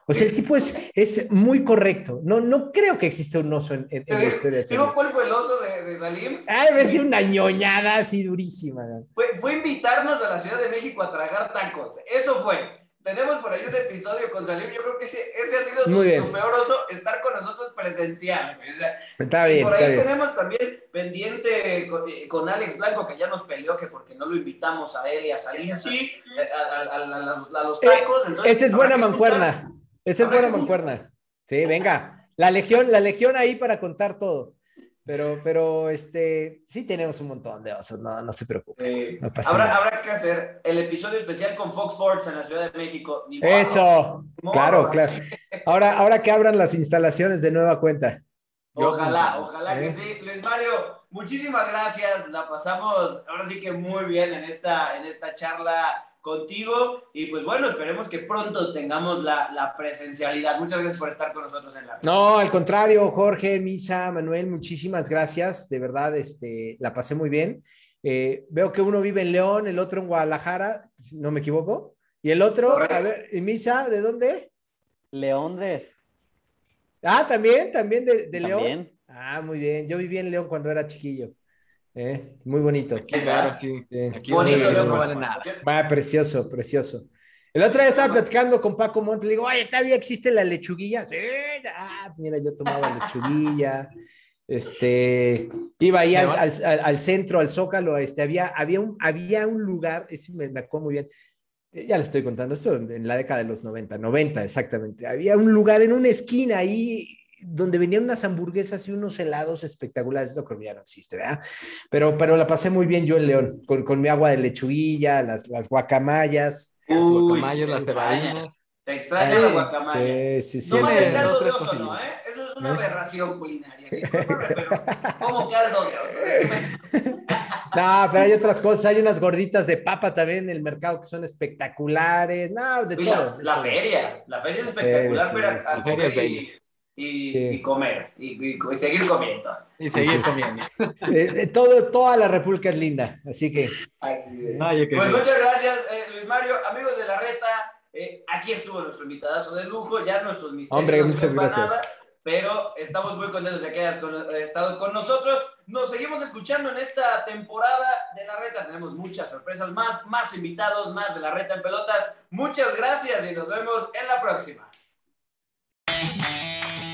S4: O sea, el tipo es, es muy correcto. No, no creo que exista un oso en, en, en la historia de
S1: Salim. ¿Digo cuál fue el oso de, de Salim?
S4: De haber sido una ñoñada así durísima.
S1: Fue, fue, invitarnos a la Ciudad de México a tragar tacos. Eso fue. Tenemos por ahí un episodio con Salim. Yo creo que ese, ese ha sido
S4: bien.
S1: su peor oso, estar con nosotros presencial. O sea,
S4: Está
S1: y
S4: bien,
S1: por
S4: está
S1: ahí
S4: bien.
S1: tenemos también pendiente con, eh, con Alex Blanco, que ya nos peleó, que porque no lo invitamos a él y a Salim, sí, eh, a, a- a- a- a los- a los
S4: Eh,
S1: tacos. entonces
S4: Esa es buena mancuerna. Esa es buena mancuerna. Sí, venga. La legión, la legión ahí para contar todo. Pero, pero, este, sí tenemos un montón de osos, no, no se preocupe.
S1: Eh,
S4: No
S1: habrá, que hacer el episodio especial con Fox Sports en la Ciudad de México. Ni
S4: Eso,
S1: modo,
S4: claro, claro.
S1: así.
S4: Ahora, ahora que abran las instalaciones de nueva cuenta.
S1: Ojalá, ojalá que
S4: ¿Eh?
S1: sí. Luis Mario, muchísimas gracias. La pasamos ahora sí que muy bien en esta, en esta charla contigo. Y pues bueno, esperemos que pronto tengamos la, la presencialidad. Muchas gracias por estar con nosotros en la
S4: No, al contrario, Jorge, Misa, Manuel, muchísimas gracias. De verdad, este, la pasé muy bien. Eh, veo que uno vive en León, el otro en Guadalajara, si no me equivoco. Y el otro,
S1: Correcto.
S4: a ver, ¿y Misa, ¿de dónde?
S2: Leondres.
S4: Ah, también, también de, de León. Ah, muy bien. Yo viví en León cuando era chiquillo. Eh, Muy bonito.
S3: Aquí, claro, sí.
S4: Sí.
S3: Aquí
S1: Bonito,
S3: no, no
S1: bueno.
S3: vale nada.
S4: Ah, precioso, precioso. El otro día estaba platicando con Paco Monte, le digo, oye, ¿todavía existe la lechuguilla? Sí, ah, mira, yo tomaba lechuguilla, este, iba ahí al, al- al- al centro, al Zócalo, este, había, había, un, había un lugar, ese me, me acuerdo muy bien, eh, ya le estoy contando esto en, en la década de los 90, 90 exactamente, había un lugar en una esquina ahí donde venían unas hamburguesas y unos helados espectaculares, no creo que ya no existe, ¿verdad? Pero, pero la pasé muy bien yo en León, con, con mi agua de lechuguilla, las, las guacamayas.
S3: Las guacamayas,
S1: sí,
S3: las cebadinas.
S1: Te extraña
S4: Sí,
S1: la guacamaya.
S4: Sí, sí, sí.
S1: No más el caldo de
S3: tres
S1: oso. ¿no? ¿eh? Eso es una
S4: ¿Eh?
S1: aberración culinaria. Discúlpame, pero como caldo de oso.
S4: No, pero hay otras cosas, hay unas gorditas de papa también en el mercado que son espectaculares, no, de todo.
S1: la, feria, la feria es
S4: La
S1: espectacular, pero
S4: sí,
S3: feria es.
S1: Y,
S4: Sí.
S1: y comer y, y- y seguir comiendo.
S3: Y seguir comiendo.
S4: Eh, eh, todo, toda la República es linda, así que
S1: Así es.
S3: Oye, que
S1: Pues
S3: sí.
S1: muchas gracias, eh, Luis Mario. Amigos de la reta, eh, aquí estuvo nuestro invitadazo de lujo. Ya nuestros misterios
S4: Hombre,
S1: no
S4: muchas gracias.
S1: nada, pero estamos muy contentos de que hayas con- estado con nosotros. Nos seguimos escuchando en esta temporada de la reta. Tenemos muchas sorpresas más, más invitados, más de la reta en pelotas. Muchas gracias y nos vemos en la próxima.